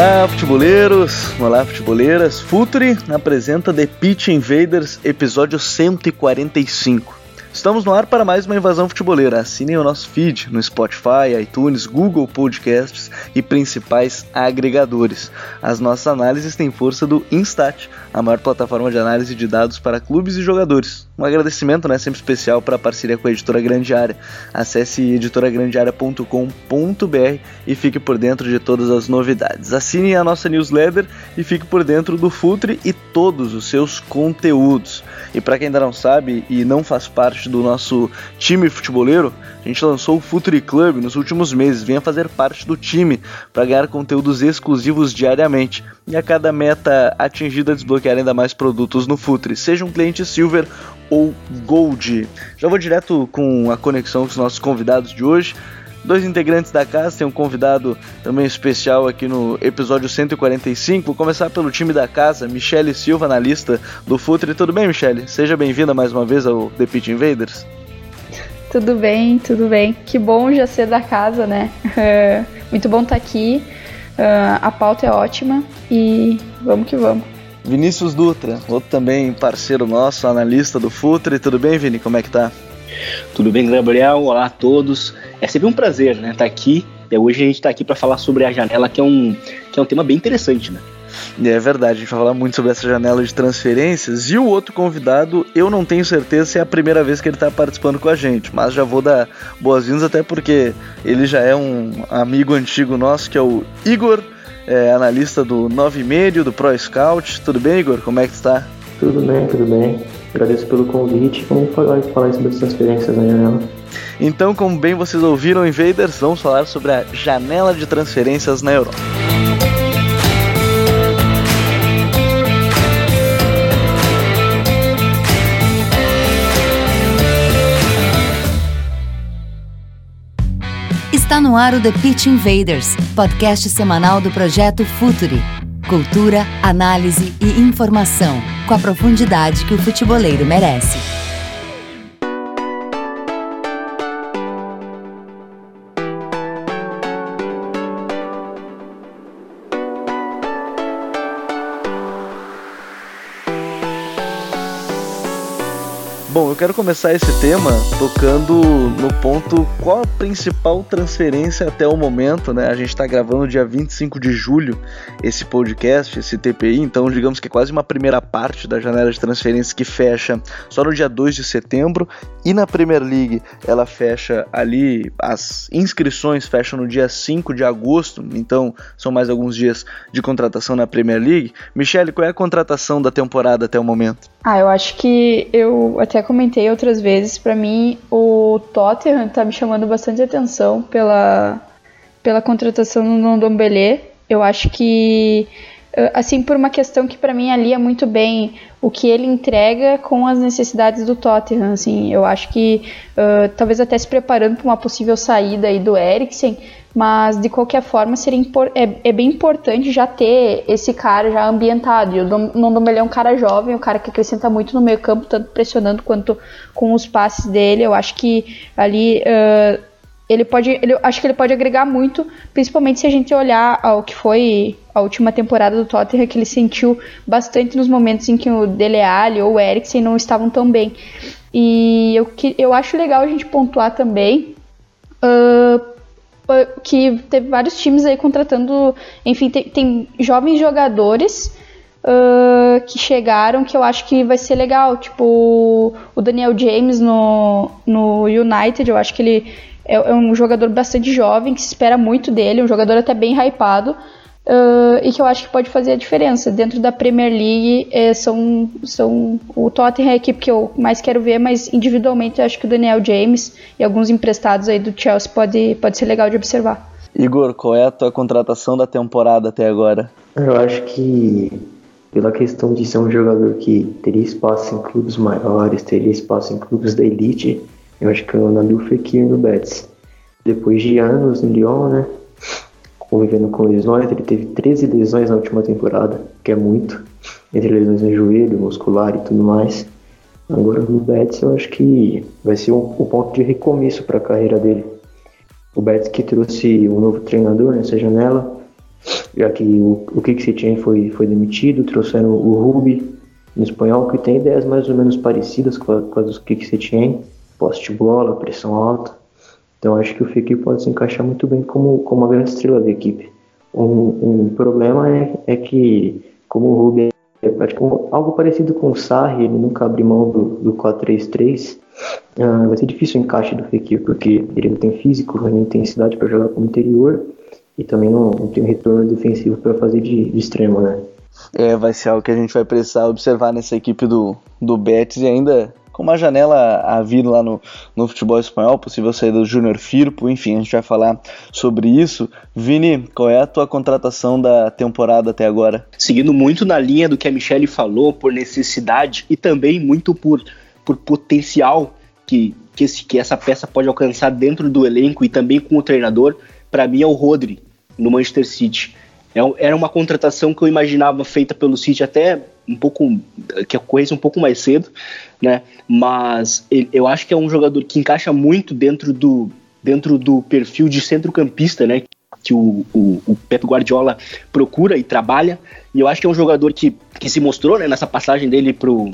Olá, futeboleiros! Olá, futeboleiras! Futuri apresenta The Pitch Invaders, episódio 145. Estamos no ar para mais uma invasão futeboleira. Assinem o nosso feed no Spotify, iTunes, Google Podcasts e principais agregadores. As nossas análises têm força do Instat, a maior plataforma de análise de dados para clubes e jogadores. Um agradecimento né, sempre especial para a parceria com a editora Grande Área. Acesse editoragrandearea.com.br e fique por dentro de todas as novidades. Assine a nossa newsletter e fique por dentro do Futre e todos os seus conteúdos. E para quem ainda não sabe e não faz parte do nosso time futeboleiro, a gente lançou o Futre Club nos últimos meses. Venha fazer parte do time para ganhar conteúdos exclusivos diariamente. E a cada meta atingida, desbloquear ainda mais produtos no Futre. Seja um cliente Silver ou Gold. Já vou direto com a conexão com os nossos convidados de hoje. Dois integrantes da casa, tem um convidado também especial aqui no episódio 145. Vou começar pelo time da casa, Michele Silva, analista do Futre. Tudo bem, Michele? Seja bem-vinda mais uma vez ao The Pit Invaders. Tudo bem, tudo bem. Que bom já ser da casa, né? Muito bom estar aqui. A pauta é ótima e vamos que vamos. Vinícius Dutra, outro também parceiro nosso, analista do Futre. Tudo bem, Vini? Como é que tá? Tudo bem, Gabriel? Olá a todos. É sempre um prazer, né, estar tá aqui. E hoje a gente está aqui para falar sobre a janela, que é um que é um tema bem interessante, né? É verdade, a gente vai falar muito sobre essa janela de transferências. E o outro convidado, eu não tenho certeza se é a primeira vez que ele está participando com a gente, mas já vou dar boas-vindas, até porque ele já é um amigo antigo nosso, que é o Igor, é, analista do 9 Meio, do Pro Scout. Tudo bem, Igor? Como é que está? Tudo bem, tudo bem. Agradeço pelo convite. Vamos falar, falar sobre as transferências na janela. Então, como bem vocês ouviram, Invaders, vamos falar sobre a janela de transferências na Europa. Está no ar o The Pitch Invaders, podcast semanal do projeto Futuri. Cultura, análise e informação, com a profundidade que o futeboleiro merece. Bom, eu quero começar esse tema tocando no ponto qual a principal transferência até o momento, né? A gente está gravando dia 25 de julho esse podcast, esse TPI, então digamos que é quase uma primeira parte da janela de transferências que fecha só no dia 2 de setembro e na Premier League ela fecha ali, as inscrições fecham no dia 5 de agosto, então são mais alguns dias de contratação na Premier League. Michele, qual é a contratação da temporada até o momento? Ah, eu acho que eu até comentei outras vezes, para mim o Tottenham tá me chamando bastante atenção pela, pela contratação no Ndombele. Eu acho que assim por uma questão que para mim alia muito bem o que ele entrega com as necessidades do Tottenham, assim, eu acho que uh, talvez até se preparando para uma possível saída aí do Eriksen, mas de qualquer forma seria é, é, bem importante já ter esse cara já ambientado. E o Ndombele é um cara jovem, um cara que acrescenta muito no meio campo, tanto pressionando quanto com os passes dele. Eu acho que ali uh, ele pode, ele, acho que ele pode agregar muito, principalmente se a gente olhar ao que foi a última temporada do Tottenham, que ele sentiu bastante nos momentos em que o Dele Alli ou o Eriksen não estavam tão bem. E eu, eu acho legal a gente pontuar também uh, que teve vários times aí contratando, enfim, tem, tem jovens jogadores uh, que chegaram que eu acho que vai ser legal, tipo o Daniel James no, no United, eu acho que ele é, é um jogador bastante jovem, que se espera muito dele, um jogador até bem hypado, Uh, e que eu acho que pode fazer a diferença. Dentro da Premier League, é, são, são o Tottenham é a equipe que eu mais quero ver, mas individualmente eu acho que o Daniel James e alguns emprestados aí do Chelsea pode, pode ser legal de observar. Igor, qual é a tua contratação da temporada até agora? Eu acho que pela questão de ser um jogador que teria espaço em clubes maiores, teria espaço em clubes da elite, eu acho que o Nabil Fekir no Betis. Depois de anos no Lyon, né, convivendo com lesões, ele teve 13 lesões na última temporada, que é muito, entre lesões no joelho, muscular e tudo mais. Agora no Betis eu acho que vai ser um, um ponto de recomeço para a carreira dele. O Betis que trouxe um novo treinador nessa janela, já que o, o Kik Setien foi, foi demitido, trouxeram o Rubi no espanhol, que tem ideias mais ou menos parecidas com, com as do Kik Setien, poste de bola, pressão alta. Então acho que o Fekir pode se encaixar muito bem como, como uma grande estrela da equipe. Um, um problema é, é que, como o Rubi é praticamente algo parecido com o Sarri, ele nunca abre mão do, do 4-3-3, uh, ah, vai ser difícil o encaixe do Fekir, porque ele não tem físico, não tem intensidade para jogar como interior, e também não, não tem retorno defensivo para fazer de, de, extremo, né? É, vai ser algo que a gente vai precisar observar nessa equipe do, do Betis e ainda com uma janela a vir lá no, no futebol espanhol, possível saída do Júnior Firpo, enfim, a gente vai falar sobre isso. Vini, qual é a tua contratação da temporada até agora? Seguindo muito na linha do que a Michelle falou, por necessidade e também muito por, por potencial que, que, esse, que essa peça pode alcançar dentro do elenco e também com o treinador, para mim é o Rodri no Manchester City. É era uma contratação que eu imaginava feita pelo City até um pouco que ocorresse um pouco mais cedo, né? Mas eu acho que é um jogador que encaixa muito dentro do dentro do perfil de centrocampista, né? Que o, o, o Pep Guardiola procura e trabalha. E eu acho que é um jogador que, que se mostrou né, nessa passagem dele pro,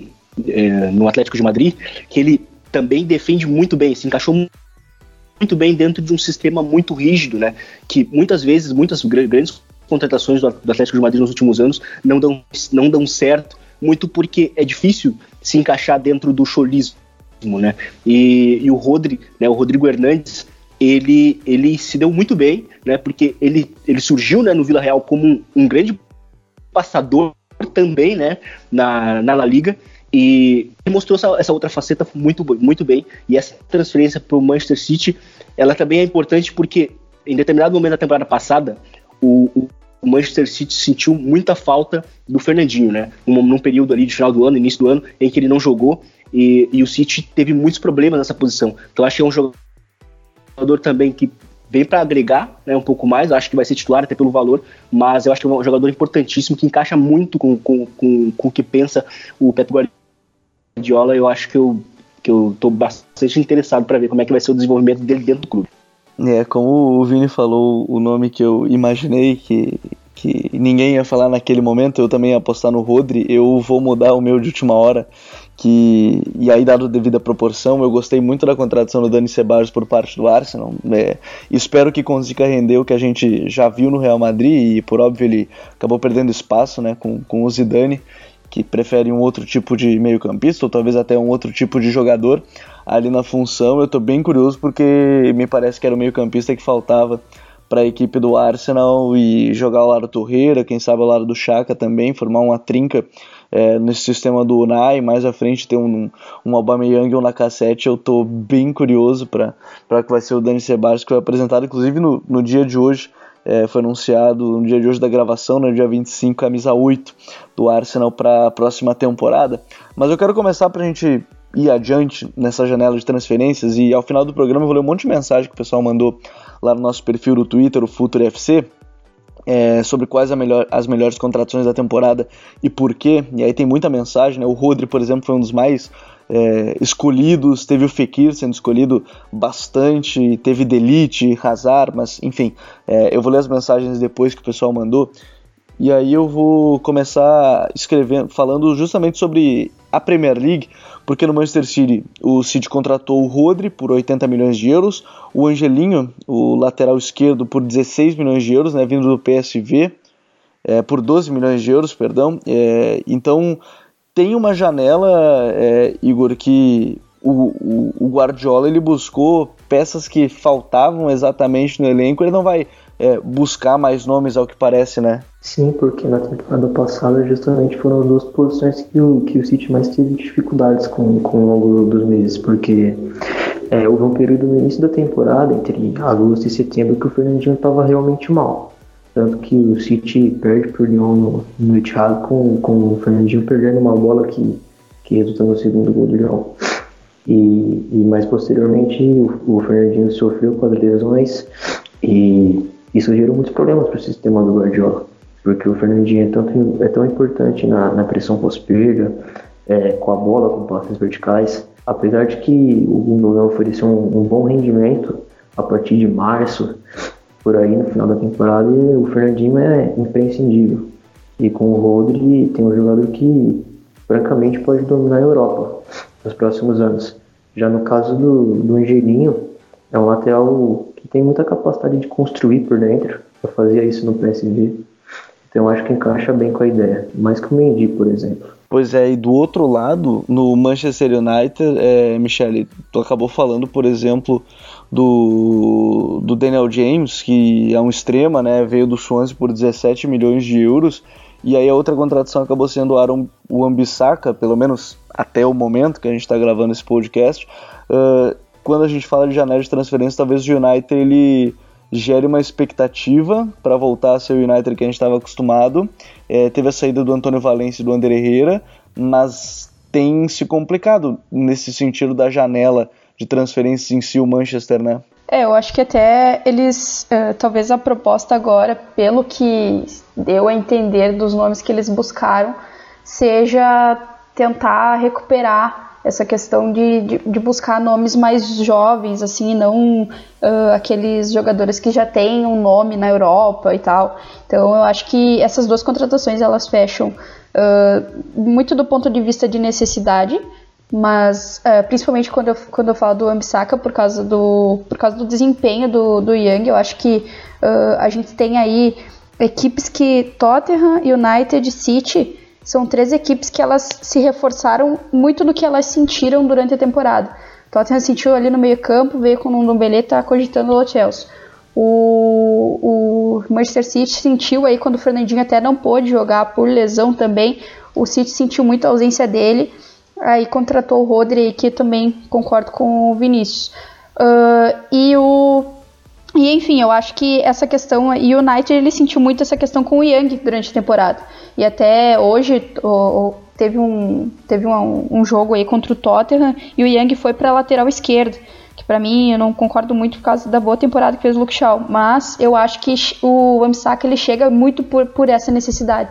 é, no Atlético de Madrid, que ele também defende muito bem, se encaixou muito bem dentro de um sistema muito rígido, né? Que muitas vezes, muitas grandes contratações do Atlético de Madrid nos últimos anos não dão, não dão certo, muito porque é difícil se encaixar dentro do cholismo, né? E, e o Rodri, né, o Rodrigo Hernandes, ele, ele se deu muito bem, né? Porque ele, ele surgiu né, no Vila Real como um, um grande passador também, né? Na, na La Liga e mostrou essa, essa, outra faceta muito, muito bem. E essa transferência para o Manchester City, ela também é importante porque em determinado momento da temporada passada, o, o, Manchester City sentiu muita falta do Fernandinho, né? Num, num, período ali de final do ano, início do ano, em que ele não jogou e, e o City teve muitos problemas nessa posição. Então acho que é um jogador também que vem para agregar né, um pouco mais, acho que vai ser titular até pelo valor, mas eu acho que é um jogador importantíssimo que encaixa muito com, com, com, com o que pensa o Pep Guardiola. Eu acho que eu que eu estou bastante interessado para ver como é que vai ser o desenvolvimento dele dentro do clube. É, como o Vini falou o nome que eu imaginei que, que ninguém ia falar naquele momento, eu também ia apostar no Rodri, eu vou mudar o meu de última hora, que e aí dado devida proporção, eu gostei muito da contratação do Dani Ceballos por parte do Arsenal, é, espero que consiga render o que a gente já viu no Real Madrid e por óbvio ele acabou perdendo espaço né, com, com o Zidane, que prefere um outro tipo de meio campista ou talvez até um outro tipo de jogador, ali na função. Eu estou bem curioso porque me parece que era o meio-campista que faltava para a equipe do Arsenal e jogar ao lado do Torreira, quem sabe ao lado do Chaka também, formar uma trinca é, nesse sistema do Unai, mais à frente ter um, um Aubameyang ou um Lacazette, eu estou bem curioso para que vai ser o Dani Ceballos que foi apresentado, inclusive no, no dia de hoje, é, foi anunciado no dia de hoje da gravação, no dia 25, camisa 8 do Arsenal para a próxima temporada. Mas eu quero começar para a gente ir adiante nessa janela de transferências e ao final do programa eu vou ler um monte de mensagem que o pessoal mandou lá no nosso perfil do Twitter, o Futuro FC, é, sobre quais melhor, as melhores contratações da temporada e por quê. E aí tem muita mensagem, né? O Rodri, por exemplo, foi um dos mais é, escolhidos, teve o Fekir sendo escolhido bastante, teve Delite, Hazard, mas enfim, é, eu vou ler as mensagens depois que o pessoal mandou. E aí eu vou começar escrevendo, falando justamente sobre a Premier League, porque no Manchester City o City contratou o Rodri por 80 milhões de euros, o Angelinho, o lateral esquerdo, por 16 milhões de euros, né, vindo do PSV, é, por 12 milhões de euros, perdão. É, então tem uma janela, é, Igor, que o, o, o, Guardiola ele buscou peças que faltavam exatamente no elenco, ele não vai é, buscar mais nomes ao que parece, né? Sim, porque na temporada passada justamente foram as duas posições que o, que o City mais teve dificuldades com, com ao longo dos meses, porque é, houve um período no início da temporada, entre agosto e setembro, que o Fernandinho estava realmente mal. Tanto que o City perde por Lyon no, no Etihad com, com o Fernandinho perdendo uma bola que, que resultou no segundo gol do Lyon. E, e mais posteriormente o, o Fernandinho sofreu com as lesões e isso gerou muitos problemas para o sistema do Guardiola. Porque o Fernandinho é, tanto, é tão importante na, na pressão pós-perda, é, com a bola, com passes verticais. Apesar de que o Gundogan ofereceu um, um bom rendimento a partir de março, por aí no final da temporada o Fernandinho é imprescindível. E com o Rodri tem um jogador que francamente pode dominar a Europa nos próximos anos. Já no caso do, do Angelinho, é um lateral que tem muita capacidade de construir por dentro. Eu fazia isso no PSV. Então acho que encaixa bem com a ideia. Mais que o Mendy, por exemplo. Pois é, e do outro lado, no Manchester United, é, Michele, tu acabou falando, por exemplo, do, do Daniel James, que é um extrema, né? Veio do Swansea por 17 milhões de euros. E aí a outra contratação acabou sendo o Aaron Wan-Bissaka, pelo menos até o momento que a gente está gravando esse podcast. Uh, quando a gente fala de janela de transferência, talvez o United ele gere uma expectativa para voltar a ser o United que a gente estava acostumado. É, teve a saída do Antônio Valência e do André Herrera, mas tem se complicado nesse sentido da janela de transferências em si o Manchester, né? É, eu acho que até eles, uh, talvez a proposta agora, pelo que deu a entender dos nomes que eles buscaram, seja tentar recuperar essa questão de, de, de buscar nomes mais jovens, assim, não uh, aqueles jogadores que já têm um nome na Europa e tal. Então eu acho que essas duas contratações elas fecham uh, muito do ponto de vista de necessidade, mas uh, principalmente quando eu, quando eu falo do Ambisaka por causa do, por causa do desempenho do, do Young, eu acho que a gente tem aí equipes que Tottenham, United, City são três equipes que elas se reforçaram muito no que elas sentiram durante a temporada. Tottenham sentiu ali no meio campo, veio com o Ndombele, tá cogitando o Chelsea. O, o Manchester City sentiu aí quando o Fernandinho até não pôde jogar por lesão também. O City sentiu muito a ausência dele. Aí contratou o Rodri, que também concordo com o Vinícius. Uh, e o. E enfim, eu acho que essa questão. E o United ele sentiu muito essa questão com o Young durante a temporada. E até hoje o, teve, um, teve um, um, jogo aí contra o Tottenham e o Young foi para lateral esquerdo. Que para mim eu não concordo muito por causa da boa temporada que fez o Luke Shaw. Mas eu acho que o Wamsaka ele chega muito por, por essa necessidade.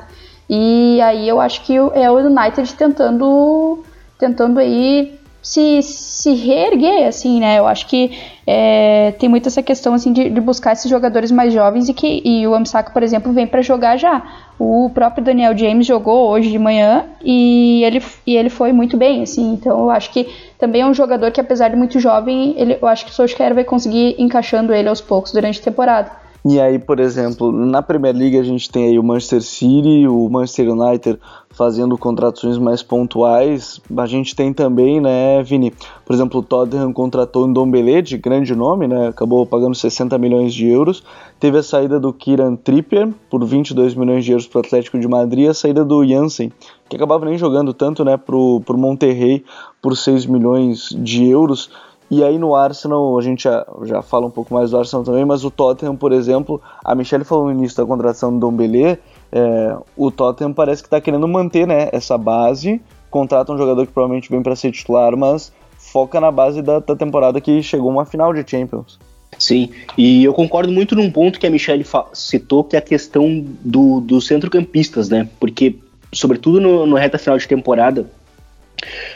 E aí eu acho que é o United tentando tentando aí se, se reerguer, assim, né? Eu acho que é, tem muito essa questão, assim, de, de, buscar esses jogadores mais jovens e que e o Amsaka, por exemplo, vem para jogar já. O próprio Daniel James jogou hoje de manhã e ele, e ele foi muito bem, assim. Então, eu acho que também é um jogador que, apesar de muito jovem, ele, eu acho que o Solskjaer vai conseguir encaixando ele aos poucos durante a temporada. E aí, por exemplo, na Premier League a gente tem aí o Manchester City, o Manchester United fazendo contratações mais pontuais. A gente tem também, né, Vini? Por exemplo, o Tottenham contratou o Ndombele, de grande nome, né? Acabou pagando 60 milhões de euros. Teve a saída do Kieran Trippier por 22 milhões de euros para o Atlético de Madrid, a saída do Jansen, que acabava nem jogando tanto, né, pro, pro Monterrey por 6 milhões de euros. E aí no Arsenal, a gente já, já fala um pouco mais do Arsenal também, mas o Tottenham, por exemplo, a Michelle falou no início da contratação do Dombele, é, o Tottenham parece que está querendo manter né, essa base, contrata um jogador que provavelmente vem para ser titular, mas foca na base da, da temporada que chegou uma final de Champions. Sim, e eu concordo muito num ponto que a Michelle citou, que é a questão do, dos centrocampistas, né? Porque, sobretudo no, no reta final de temporada,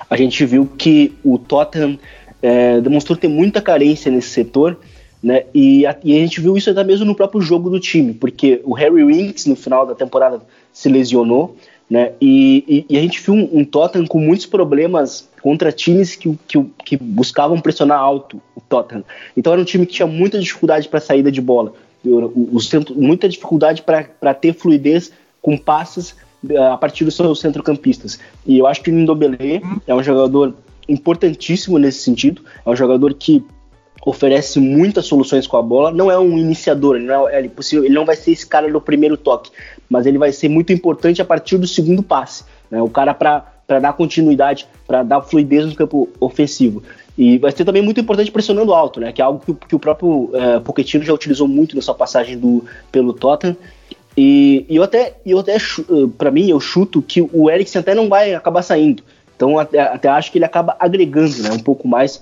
a gente viu que o Tottenham é, demonstrou ter muita carência nesse setor, né? E a, e a, gente viu isso até mesmo no próprio jogo do time, porque o Harry Winks no final da temporada se lesionou, né? E, e, e a gente viu um, um, Tottenham com muitos problemas contra times que, que, que, buscavam pressionar alto o Tottenham. Então era um time que tinha muita dificuldade para saída de bola, o, o centro, muita dificuldade para ter fluidez com passes eh, a partir dos seus centrocampistas. E eu acho que o Nindobele é um jogador importantíssimo nesse sentido. É um jogador que oferece muitas soluções com a bola. Não é um iniciador, ele não, é, ele, possível, ele não vai ser esse cara do primeiro toque, mas ele vai ser muito importante a partir do segundo passe. Né? O cara para dar continuidade, para dar fluidez no campo ofensivo. E vai ser também muito importante pressionando alto, né? que é algo que, que o próprio é, Pochettino já utilizou muito na sua passagem do, pelo Tottenham. E, e eu até, eu até para mim, eu chuto que o Eriksen até não vai acabar saindo. Então até, até, acho que ele acaba agregando né, um pouco mais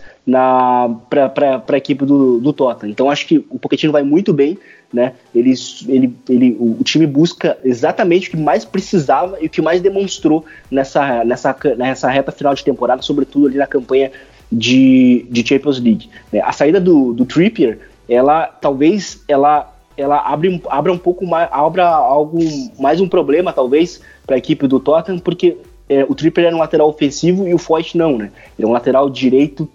para a equipe do, do Tottenham. Então acho que o Pochettino vai muito bem, né? Ele, ele, ele, o, time busca exatamente o que mais precisava e o que mais demonstrou nessa, nessa, nessa reta final de temporada, sobretudo ali na campanha de, de Champions League. Né? A saída do, do Trippier, ela talvez ela ela abre, abre um pouco mais, abra algo mais um problema talvez para a equipe do Tottenham, porque é, o Tripper era um lateral ofensivo e o Foyt não, né? Ele é um lateral direito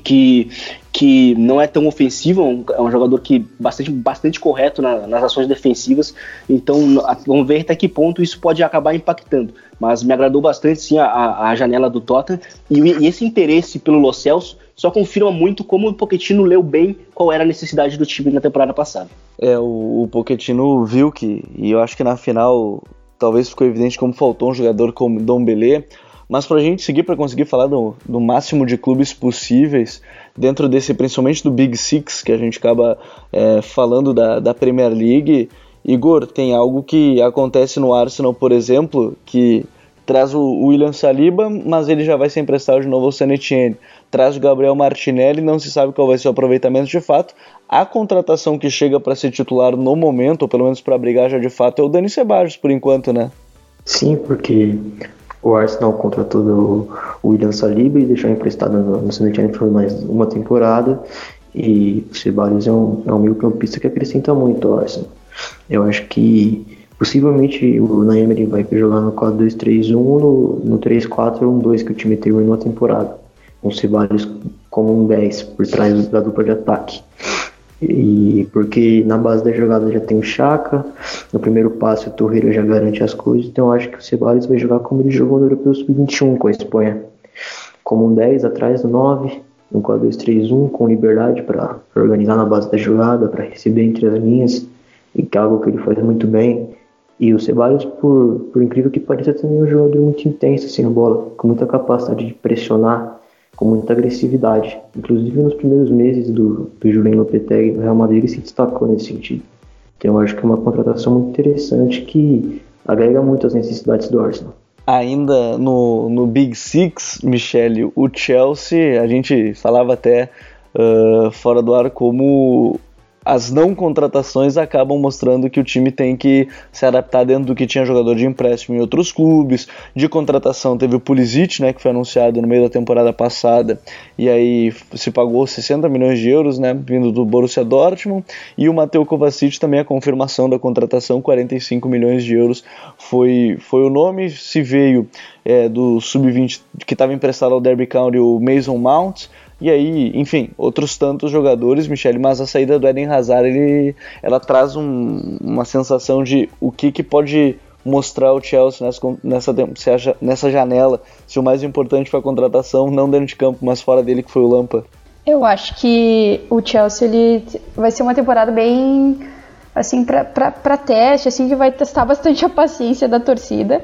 que, que não é tão ofensivo, é um, é um jogador que bastante, bastante correto na, nas ações defensivas, então vamos ver até que ponto isso pode acabar impactando. Mas me agradou bastante sim a, a janela do Tottenham e, e, esse interesse pelo Lo Celso só confirma muito como o Pochettino leu bem qual era a necessidade do time na temporada passada. É, o, o Pochettino viu que, e eu acho que na final talvez ficou evidente como faltou um jogador como Dom Belé, mas para a gente seguir para conseguir falar do, do, máximo de clubes possíveis dentro desse, principalmente do Big Six, que a gente acaba é, falando da, da Premier League, Igor, tem algo que acontece no Arsenal, por exemplo, que traz o William Saliba, mas ele já vai ser emprestado de novo ao San Etienne. Traz Gabriel Martinelli, não se sabe qual vai ser o aproveitamento de fato. A contratação que chega para ser titular no momento, ou pelo menos para brigar já de fato, é o Dani Ceballos, por enquanto, né? Sim, porque o Arsenal contratou o William Saliba e deixou emprestado no, no San Etienne por mais uma temporada. E o Ceballos é um, é um meio campista que acrescenta muito ao Arsenal. Eu acho que Possivelmente o Naemery vai jogar no 4-2-3-1, no, no 3-4-1-2 que o time terminou a temporada. Com Ceballos como um 10 por trás da dupla de ataque. E porque na base da jogada já tem o Chaka, no primeiro passo o Torreira já garante as coisas, então eu acho que o Ceballos vai jogar como ele jogou no Europeu Sub-21 com a Espanha. Como um 10 atrás do 9, um 4-2-3-1 com liberdade para organizar na base da jogada, para receber entre as linhas, e que é algo que ele faz muito bem. E o Ceballos, por, por incrível que pareça, também é um jogador muito intenso assim, na bola, com muita capacidade de pressionar, com muita agressividade. Inclusive nos primeiros meses do, do Julian Lopetegui no Real Madrid se destacou nesse sentido. Então eu acho que é uma contratação muito interessante que agrega muito as necessidades do Arsenal. Ainda no, no Big Six, Michele, o Chelsea, a gente falava até uh, fora do ar como as não contratações acabam mostrando que o time tem que se adaptar dentro do que tinha jogador de empréstimo em outros clubes. De contratação teve o Pulisic, né, que foi anunciado no meio da temporada passada, e aí se pagou 60 milhões de euros, né, vindo do Borussia Dortmund, e o Mateo Kovacic também a confirmação da contratação, 45 milhões de euros foi, foi o nome, se veio é, do sub-20 que estava emprestado ao Derby County o Mason Mount, e aí, enfim, outros tantos jogadores, Michele, mas a saída do Eden Hazard, ele, ela traz um, uma sensação de o que, que pode mostrar o Chelsea nessa, nessa, nessa janela, se o mais importante foi a contratação, não dentro de campo, mas fora dele, que foi o Lampa. Eu acho que o Chelsea ele vai ser uma temporada bem assim para teste, assim que vai testar bastante a paciência da torcida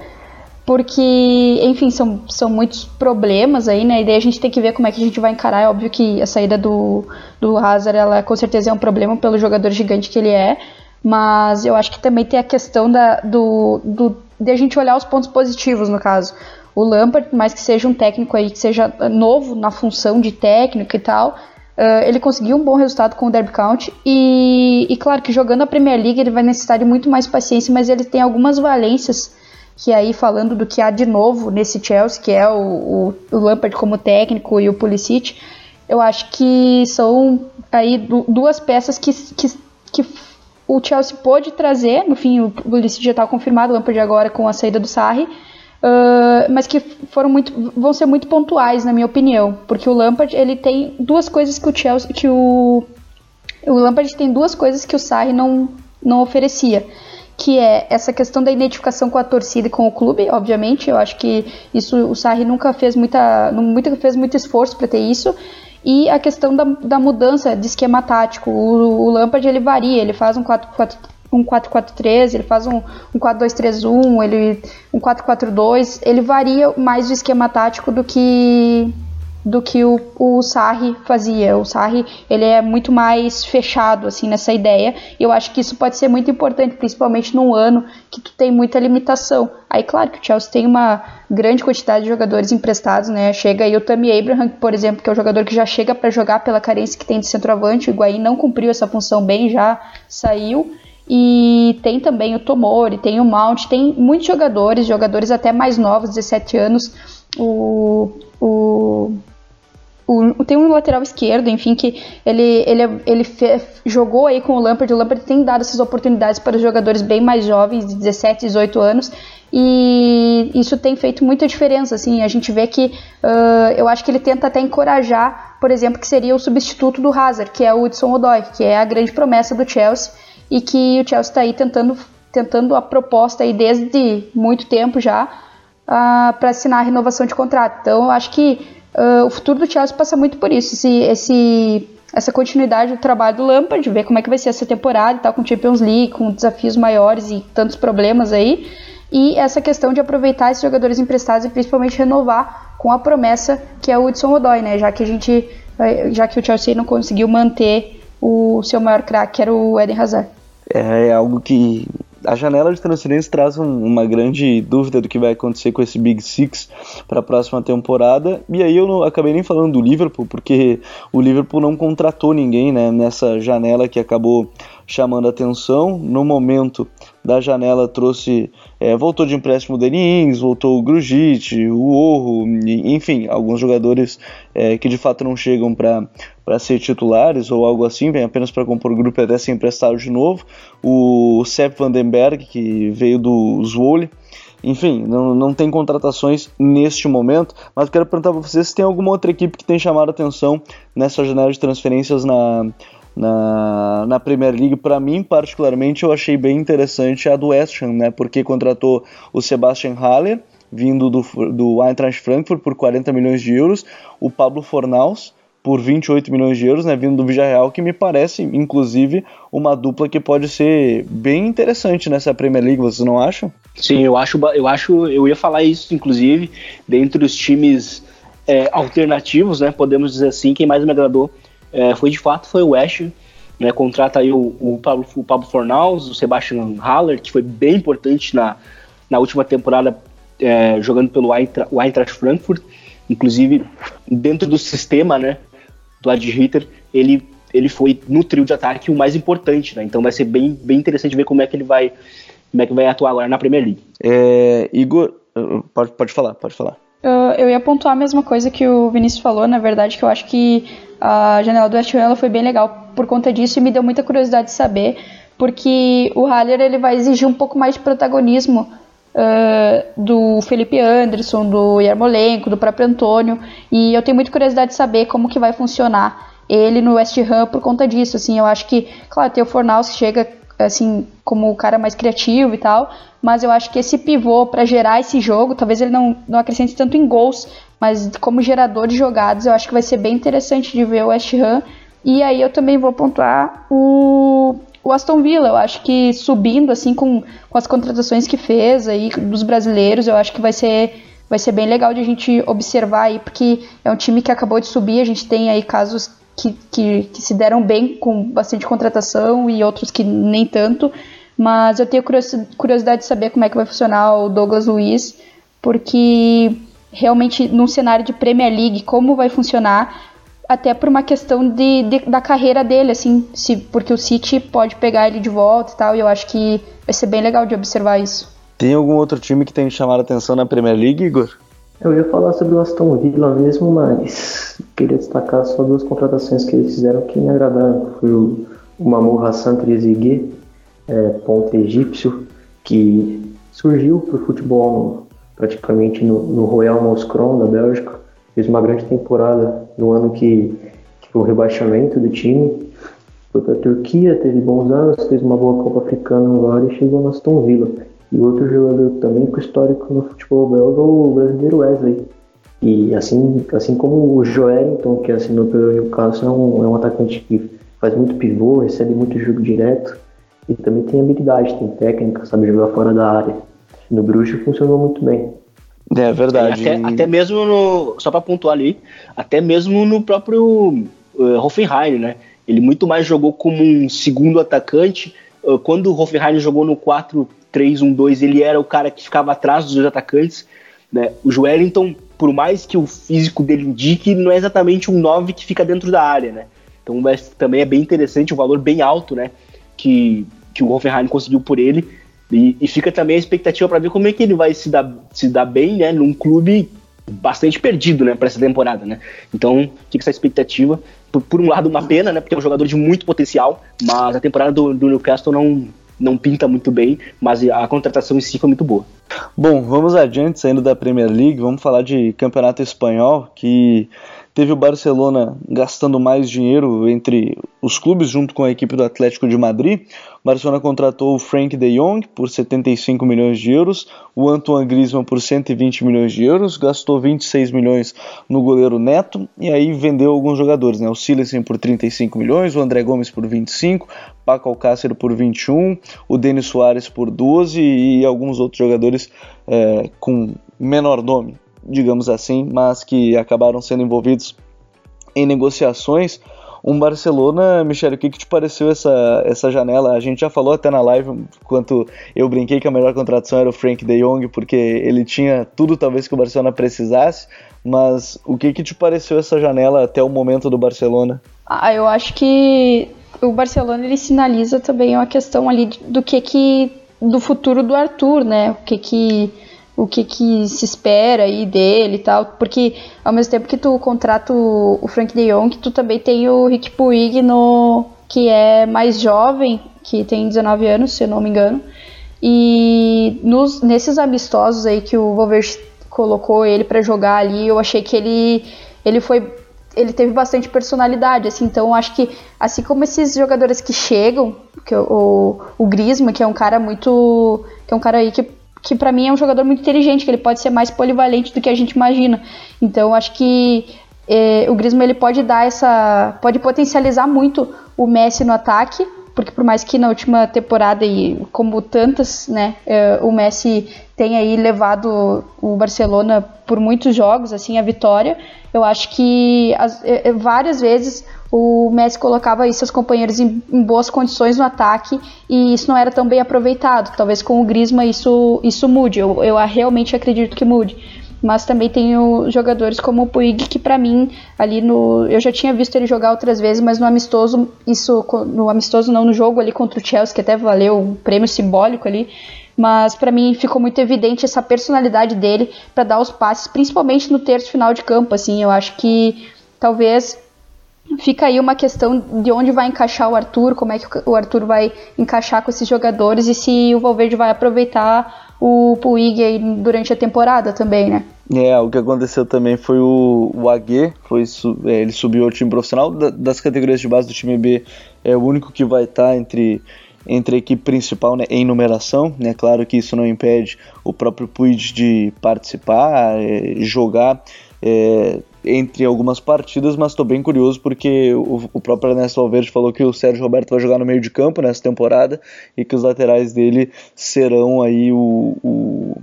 porque, enfim, são, são muitos problemas aí, né? E daí a gente tem que ver como é que a gente vai encarar. É óbvio que a saída do, do Hazard, ela com certeza é um problema pelo jogador gigante que ele é, mas eu acho que também tem a questão da, do, do, de a gente olhar os pontos positivos, no caso. O Lampard, mais que seja um técnico aí que seja novo na função de técnico e tal, uh, ele conseguiu um bom resultado com o Derby County e, e claro que jogando a Premier League ele vai necessitar de muito mais paciência, mas ele tem algumas valências que aí falando do que há de novo nesse Chelsea, que é o, o, o Lampard como técnico e o Pulisic, eu acho que são aí duas peças que, que, que o Chelsea pôde trazer, no fim o Pulisic já está confirmado, o Lampard agora com a saída do Sarri, uh, mas que foram muito, vão ser muito pontuais na minha opinião, porque o Lampard ele tem duas coisas que o Chelsea, que o o Lampard tem duas coisas que o Sarri não, não oferecia que é essa questão da identificação com a torcida e com o clube, obviamente. Eu acho que isso o Sarri nunca fez muita, nunca fez muito esforço para ter isso. E a questão da, da mudança de esquema tático. O, o Lampard ele varia, ele faz um 4-4 um 4-4-3, ele faz um, um 4-2-3-1, ele um 4-4-2, ele varia mais o esquema tático do que do que o, o Sarri fazia. O Sarri ele é muito mais fechado assim nessa ideia. E eu acho que isso pode ser muito importante, principalmente num ano que tu tem muita limitação. Aí, claro que o Chelsea tem uma grande quantidade de jogadores emprestados, né? Chega aí o Tammy Abraham, por exemplo, que é o jogador que já chega para jogar pela carência que tem de centroavante. O Higuaín não cumpriu essa função bem, já saiu. E tem também o Tomori, tem o Mount, tem muitos jogadores, jogadores até mais novos, 17 anos. O, o, o, tem um lateral esquerdo, enfim, que ele, ele, ele fe, jogou aí com o Lampard. O Lampard tem dado essas oportunidades para os jogadores bem mais jovens, de 17, 18 anos. E isso tem feito muita diferença, assim, a gente vê que uh, eu acho que ele tenta até encorajar, por exemplo, que seria o substituto do Hazard, que é o Hudson Odoi, que é a grande promessa do Chelsea e que o Chelsea está aí tentando, tentando a proposta aí desde muito tempo já uh, para assinar a renovação de contrato. Então, eu acho que uh, o futuro do Chelsea passa muito por isso, esse, esse, essa continuidade do trabalho do Lampard, ver como é que vai ser essa temporada e tal, com Champions League, com desafios maiores e tantos problemas aí, e essa questão de aproveitar esses jogadores emprestados e principalmente renovar com a promessa que é o Hudson Odoi, né, já que a gente, já que o Chelsea não conseguiu manter o seu maior craque, que era o Eden Hazard. É, é algo que a janela de transferência traz um, uma grande dúvida do que vai acontecer com esse Big Six para a próxima temporada. E aí eu não, acabei nem falando do Liverpool, porque o Liverpool não contratou ninguém né, nessa janela que acabou chamando atenção. No momento da janela trouxe, é, voltou de empréstimo o Denins, voltou o Grujic, o Orro, enfim, alguns jogadores é, que de fato não chegam para ser titulares ou algo assim, vem apenas para compor o grupo e até ser emprestado de novo. O Sepp Vandenberg, que veio do Zwolle, enfim, não, não tem contratações neste momento, mas quero perguntar para vocês se tem alguma outra equipe que tem chamado atenção nessa janela de transferências na, na, na Premier League. Para mim, particularmente, eu achei bem interessante a do West Ham, né? Porque contratou o Sebastian Haller, vindo do, do Eintracht Frankfurt por 40 milhões de euros, o Pablo Fornaus por 28 milhões de euros, né, vindo do Villarreal, que me parece, inclusive, uma dupla que pode ser bem interessante nessa Premier League, vocês não acham? Sim, eu acho, eu acho, eu ia falar isso, inclusive, dentre os times é, alternativos, né, podemos dizer assim, quem mais me agradou é, foi de fato foi o West, né, contrata aí o, o, Pablo, o Pablo Fornaus, o Sebastian Haller, que foi bem importante na, na última temporada é, jogando pelo Eintracht, Eintracht Frankfurt, inclusive dentro do sistema, né, do Ad Ritter, ele, ele foi no trio de ataque o mais importante, né, então vai ser bem, bem interessante ver como é que ele vai como é que vai atuar agora na Premier League. É, Igor, pode, pode falar, pode falar. Uh, eu ia pontuar a mesma coisa que o Vinícius falou, na verdade, que eu acho que a janela do West Ham foi bem legal por conta disso e me deu muita curiosidade de saber, porque o Haller ele vai exigir um pouco mais de protagonismo uh, do Felipe Anderson, do Yarmolenko, do próprio Antônio, e eu tenho muita curiosidade de saber como que vai funcionar ele no West Ham por conta disso, assim, eu acho que, claro, tem o Fornaus que chega assim como o cara mais criativo e tal, mas eu acho que esse pivô para gerar esse jogo, talvez ele não, não acrescente tanto em gols, mas como gerador de jogadas, eu acho que vai ser bem interessante de ver o West Ham. E aí eu também vou pontuar o, o Aston Villa. Eu acho que subindo assim com, com as contratações que fez aí dos brasileiros, eu acho que vai ser vai ser bem legal de a gente observar aí, porque é um time que acabou de subir, a gente tem aí casos que, que, que se deram bem com bastante contratação e outros que nem tanto. Mas eu tenho curiosidade de saber como é que vai funcionar o Douglas Luiz, porque realmente num cenário de Premier League, como vai funcionar, até por uma questão de, de, da carreira dele, assim, se, porque o City pode pegar ele de volta e tal, e eu acho que vai ser bem legal de observar isso. Tem algum outro time que tem chamado atenção na Premier League, Igor? Eu ia falar sobre o Aston Villa mesmo, mas queria destacar só duas contratações que eles fizeram que me agradaram. Foi o, Mamour Hassan Trezeguet, é, egípcio, que surgiu para o futebol praticamente no, no Royal Mouscron da Bélgica. Fez uma grande temporada no ano que, que foi o rebaixamento do time. Foi para a Turquia, teve bons anos, fez uma boa Copa Africana agora e chegou no Aston Villa. E outro jogador também com histórico no futebol belga, o brasileiro Wesley. E assim, assim como o Joelinton, que assinou pelo Newcastle, é um, é um atacante que faz muito pivô, recebe muito jogo direto e também tem habilidade, tem técnica, sabe jogar fora da área. No Bruxa funcionou muito bem. É verdade. Até, até, mesmo no. Só para pontuar ali, até mesmo no próprio uh, Hoffenheim, né? Ele muito mais jogou como um segundo atacante. Uh, quando o Hoffenheim jogou no 4-3-1-2, ele era o cara que ficava atrás dos dois atacantes. Né? O Joelinton, por mais que o físico dele indique, não é exatamente um 9 que fica dentro da área, né? Então também é bem interessante, um valor bem alto, né? Que, que o Hoffenheim conseguiu por ele. E, e fica também a expectativa para ver como é que ele vai se dar, se dar bem, né? Num clube bastante perdido, né? Para essa temporada, né? Então fica essa expectativa. Por, por, um lado, uma pena, né? Porque é um jogador de muito potencial, mas a temporada do, do Newcastle não, não pinta muito bem, mas a contratação em si foi muito boa. Bom, vamos adiante, saindo da Premier League, vamos falar de campeonato espanhol, que Teve o Barcelona gastando mais dinheiro entre os clubes junto com a equipe do Atlético de Madrid. O Barcelona contratou o Frank de Jong por 75 milhões de euros, o Antoine Griezmann por 120 milhões de euros, gastou 26 milhões no goleiro Neto e aí vendeu alguns jogadores, né? O Silesen por 35 milhões, o André Gomes por 25, Paco Alcácer por 21, o Denis Soares por 12 e alguns outros jogadores é, com menor nome digamos assim, mas que acabaram sendo envolvidos em negociações. Um Barcelona, Michele, o que, que te pareceu essa, essa janela? A gente já falou até na live, enquanto eu brinquei que a melhor contratação era o Frank de Jong, porque ele tinha tudo talvez que o Barcelona precisasse, mas o que, que te pareceu essa janela até o momento do Barcelona? Ah, eu acho que o Barcelona ele sinaliza também uma questão ali do que que do futuro do Arthur, né? O que que o que, que se espera aí dele e tal, porque ao mesmo tempo que tu contrata o, o Frank de Jong, tu também tem o Rick Puig no que é mais jovem, que tem 19 anos, se eu não me engano. E nos, nesses amistosos aí que o Wolverine colocou ele para jogar ali, eu achei que ele ele foi ele teve bastante personalidade, assim, então acho que assim como esses jogadores que chegam, que o, o Griezmann, que é um cara muito que é um cara aí que que para mim é um jogador muito inteligente, que ele pode ser mais polivalente do que a gente imagina. Então, acho que eh, o Griezmann ele pode dar essa, pode potencializar muito o Messi no ataque, porque por mais que na última temporada e como tantas, né, eh, o Messi tenha aí levado o Barcelona por muitos jogos, assim, a vitória, eu acho que as, eh, várias vezes o Messi colocava aí seus companheiros em, em, boas condições no ataque e isso não era tão bem aproveitado. Talvez com o Griezmann isso, isso mude, eu, eu realmente acredito que mude. Mas também tenho jogadores como o Puig, que para mim, ali no. Eu já tinha visto ele jogar outras vezes, mas no amistoso, isso. No amistoso não, no jogo ali contra o Chelsea, que até valeu um prêmio simbólico ali. Mas para mim ficou muito evidente essa personalidade dele para dar os passes, principalmente no terço final de campo. Assim, eu acho que talvez Fica aí uma questão de onde vai encaixar o Arthur, como é que o Arthur vai encaixar com esses jogadores e se o Valverde vai aproveitar o Puig durante a temporada também, né? É, o que aconteceu também foi o, o foi, é, ele subiu ao time profissional da, das categorias de base do time B, é o único que vai estar entre, entre a equipe principal né, em numeração, né? Claro que isso não impede o próprio Puig de participar, é, jogar, é, entre algumas partidas, mas estou bem curioso porque o, o, próprio Ernesto Valverde falou que o Sérgio Roberto vai jogar no meio de campo nessa temporada e que os laterais dele serão aí o, o,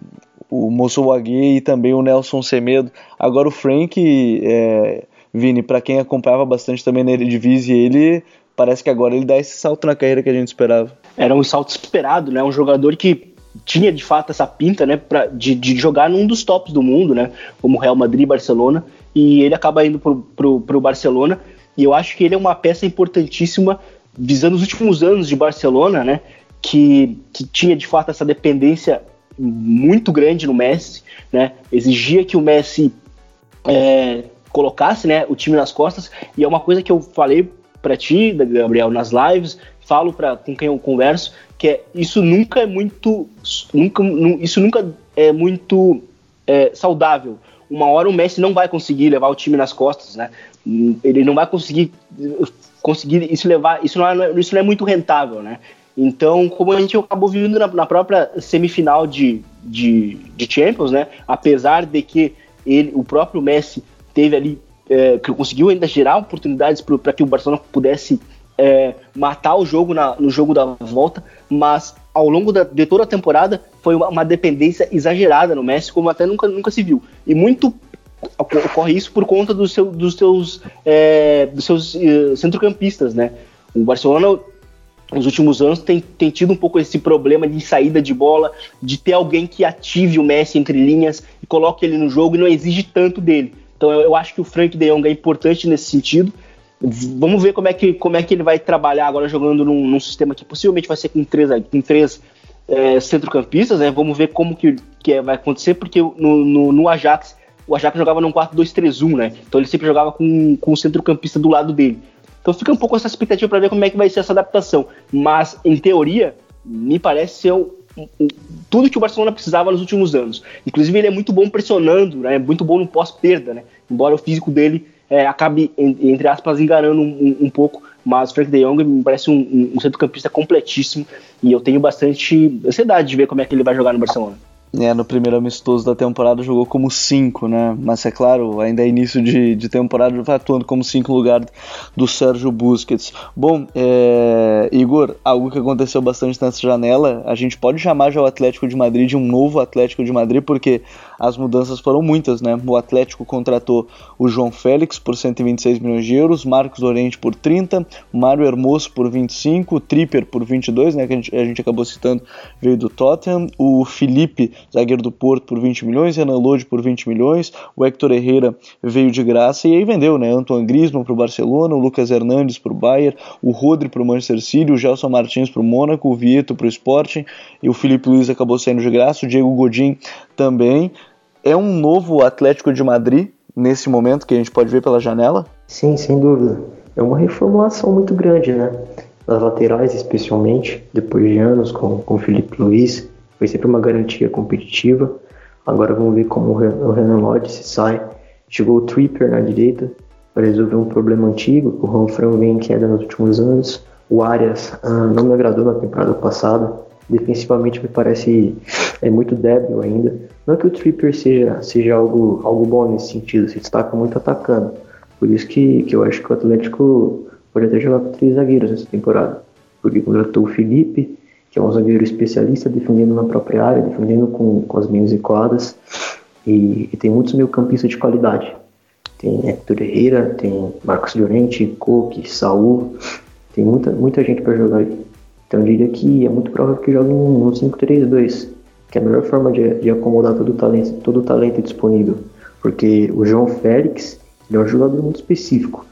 o e também o Nelson Semedo. Agora o Frank, é, Vini, para quem acompanhava bastante também na Eredivisie, ele parece que agora ele dá esse salto na carreira que a gente esperava. Era um salto esperado, né? Um jogador que tinha de fato essa pinta, né, pra, de, de jogar num dos tops do mundo, né, como Real Madrid e Barcelona, e ele acaba indo pro, pro Barcelona, e eu acho que ele é uma peça importantíssima, visando os últimos anos de Barcelona, né, que, que tinha de fato essa dependência muito grande no Messi, né, exigia que o Messi é, colocasse, né, o time nas costas, e é uma coisa que eu falei para ti, Gabriel, nas lives, falo para com quem eu converso, que é isso nunca é muito, nunca, isso nunca é muito é, saudável. Uma hora o Messi não vai conseguir levar o time nas costas, né? Ele não vai conseguir conseguir isso levar, isso não é, isso não é muito rentável, né? Então, como a gente acabou vivendo na, na própria semifinal de, de, de, Champions, né? Apesar de que ele, o próprio Messi teve ali, é, que conseguiu ainda gerar oportunidades para que o Barcelona pudesse é, matar o jogo na, no jogo da volta, mas ao longo da, de toda a temporada foi uma, uma, dependência exagerada no Messi, como até nunca, nunca se viu. E muito ocorre isso por conta do seu, dos seus, é, dos seus uh, centrocampistas, né? O Barcelona nos últimos anos tem, tem tido um pouco esse problema de saída de bola, de ter alguém que ative o Messi entre linhas e coloque ele no jogo e não exige tanto dele. Então eu, eu acho que o Frank de Jong é importante nesse sentido. Vamos ver como é que, como é que ele vai trabalhar agora jogando num, num sistema que possivelmente vai ser com três, com três é, centrocampistas, né? Vamos ver como que, que é, vai acontecer, porque no, no, no Ajax, o Ajax jogava num 4-2-3-1, né? Então ele sempre jogava com, com o centrocampista do lado dele. Então fica um pouco essa expectativa para ver como é que vai ser essa adaptação. Mas, em teoria, me parece ser um, um, tudo que o Barcelona precisava nos últimos anos. Inclusive, ele é muito bom pressionando, né? Muito bom no pós-perda, né? Embora o físico dele é, acabe, entre aspas, enganando um, um, pouco. Mas Frank de Jong me parece um, um centrocampista completíssimo e eu tenho bastante ansiedade de ver como é que ele vai jogar no Barcelona é, no primeiro amistoso da temporada jogou como 5, né? Mas é claro, ainda é início de, de temporada, vai atuando como 5 no lugar do Sérgio Busquets. Bom, é, Igor, algo que aconteceu bastante nessa janela, a gente pode chamar já o Atlético de Madrid de um novo Atlético de Madrid, porque as mudanças foram muitas, né? O Atlético contratou o João Félix por 126 milhões de euros, Marcos Lorente por 30, Mário Hermoso por 25, o Tripper por 22, né? Que a gente, a gente acabou citando, veio do Tottenham, o Felipe zagueiro do Porto, por 20 milhões, Renan Lodi por 20 milhões, o Hector Herrera veio de graça e aí vendeu, né? Antoine Griezmann para o Barcelona, o Lucas Hernandes para o Bayern, o Rodri para o Manchester City, o Gelson Martins para o Mônaco, o Vieto para o Sporting e o Felipe Luiz acabou saindo de graça, o Diego Godin também. É um novo Atlético de Madrid nesse momento que a gente pode ver pela janela? Sim, sem dúvida. É uma reformulação muito grande, né? Das laterais, especialmente, depois de anos com, com o Felipe Luiz, foi sempre uma garantia competitiva. Agora vamos ver como o Renan Lodge se sai. Chegou o Tripper na direita para resolver um problema antigo. O Ronfrão vem em queda nos últimos anos. O Arias ah, não me agradou na temporada passada. Defensivamente me parece é muito débil ainda. Não que o Tripper seja, seja algo, algo bom nesse sentido, se destaca muito atacando. Por isso que, que eu acho que o Atlético pode até jogar com três zagueiros nessa temporada. Porque contratou o Felipe, que é um zagueiro especialista defendendo na própria área, defendendo com, com as mãos equadas, e, e tem muitos meio-campistas de qualidade. Tem Hector Herrera, tem Marcos Llorente, Coque, Saul, tem muita, muita gente para jogar aí. Então eu diria que é muito provável que jogue um, um 5-3-2, que é a melhor forma de, de acomodar todo o, talento, todo o talento disponível. Porque o João Félix é um jogador muito específico.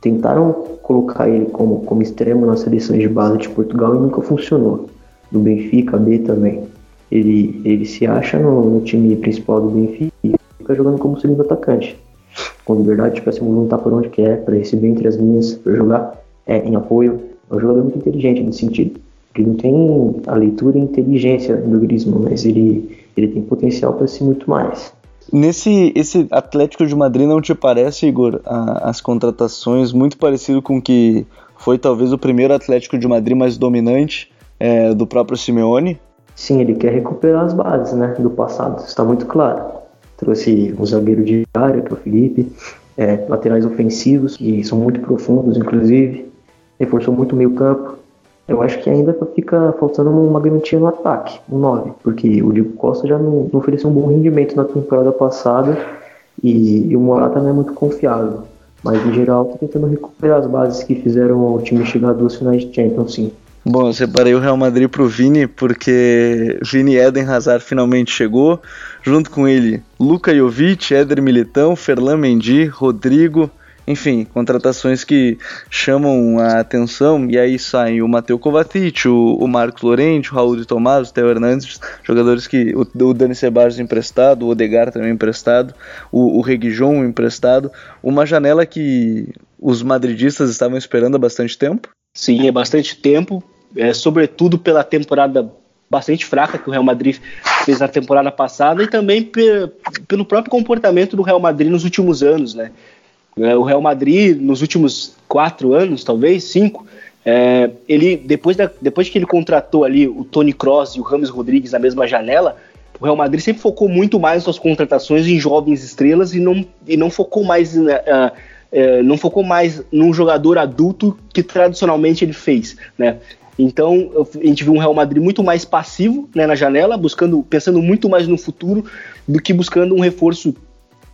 Tentaram colocar ele como, como extremo nas seleções de base de Portugal e nunca funcionou. Do Benfica, B também. Ele, ele se acha no, no time principal do Benfica fica jogando como segundo atacante. Com liberdade para se movimentar por onde quer, para receber entre as linhas, para jogar é, em apoio. É um jogador muito inteligente nesse sentido. Ele não tem a leitura e a inteligência do Griezmann, mas ele, ele tem potencial para ser muito mais. Nesse esse Atlético de Madrid não te parece, Igor, a, as contratações muito parecido com que foi talvez o primeiro Atlético de Madrid mais dominante é, do próprio Simeone? Sim, ele quer recuperar as bases né, do passado, está muito claro. Trouxe um zagueiro de área, é o Felipe, é, laterais ofensivos, que são muito profundos, inclusive, reforçou muito o meio campo, eu acho que ainda fica faltando uma garantia no ataque, um 9, porque o Diego Costa já não, não ofereceu um bom rendimento na temporada passada e, e, o Morata não é muito confiável. Mas em geral tá tentando recuperar as bases que fizeram o time chegar duas finais de Champions, sim. Bom, eu separei o Real Madrid pro Vini porque Vini Eden Hazard finalmente chegou. Junto com ele, Luka Jovic, Éder Militão, Ferlan Mendy, Rodrigo, enfim, contratações que chamam a atenção, e aí saem o Mateu Kovacic, o, o Marcos Lorente, o Raul de Tomás, o Theo Hernandes, jogadores que. O, o Dani Ceballos emprestado, o Odegar também emprestado, o, o Reguijon emprestado. Uma janela que os madridistas estavam esperando há bastante tempo? Sim, é bastante tempo, é, sobretudo pela temporada bastante fraca que o Real Madrid fez na temporada passada e também pelo próprio comportamento do Real Madrid nos últimos anos, né? É, o Real Madrid, nos últimos quatro anos, talvez, cinco, é, ele depois, da, depois que ele contratou ali o Tony Kroos e o Rames Rodrigues na mesma janela, o Real Madrid sempre focou muito mais suas contratações em jovens estrelas e não, e não focou mais uh, não focou mais num jogador adulto que tradicionalmente ele fez, né? Então a gente viu um Real Madrid muito mais passivo né, na janela, buscando, pensando muito mais no futuro do que buscando um reforço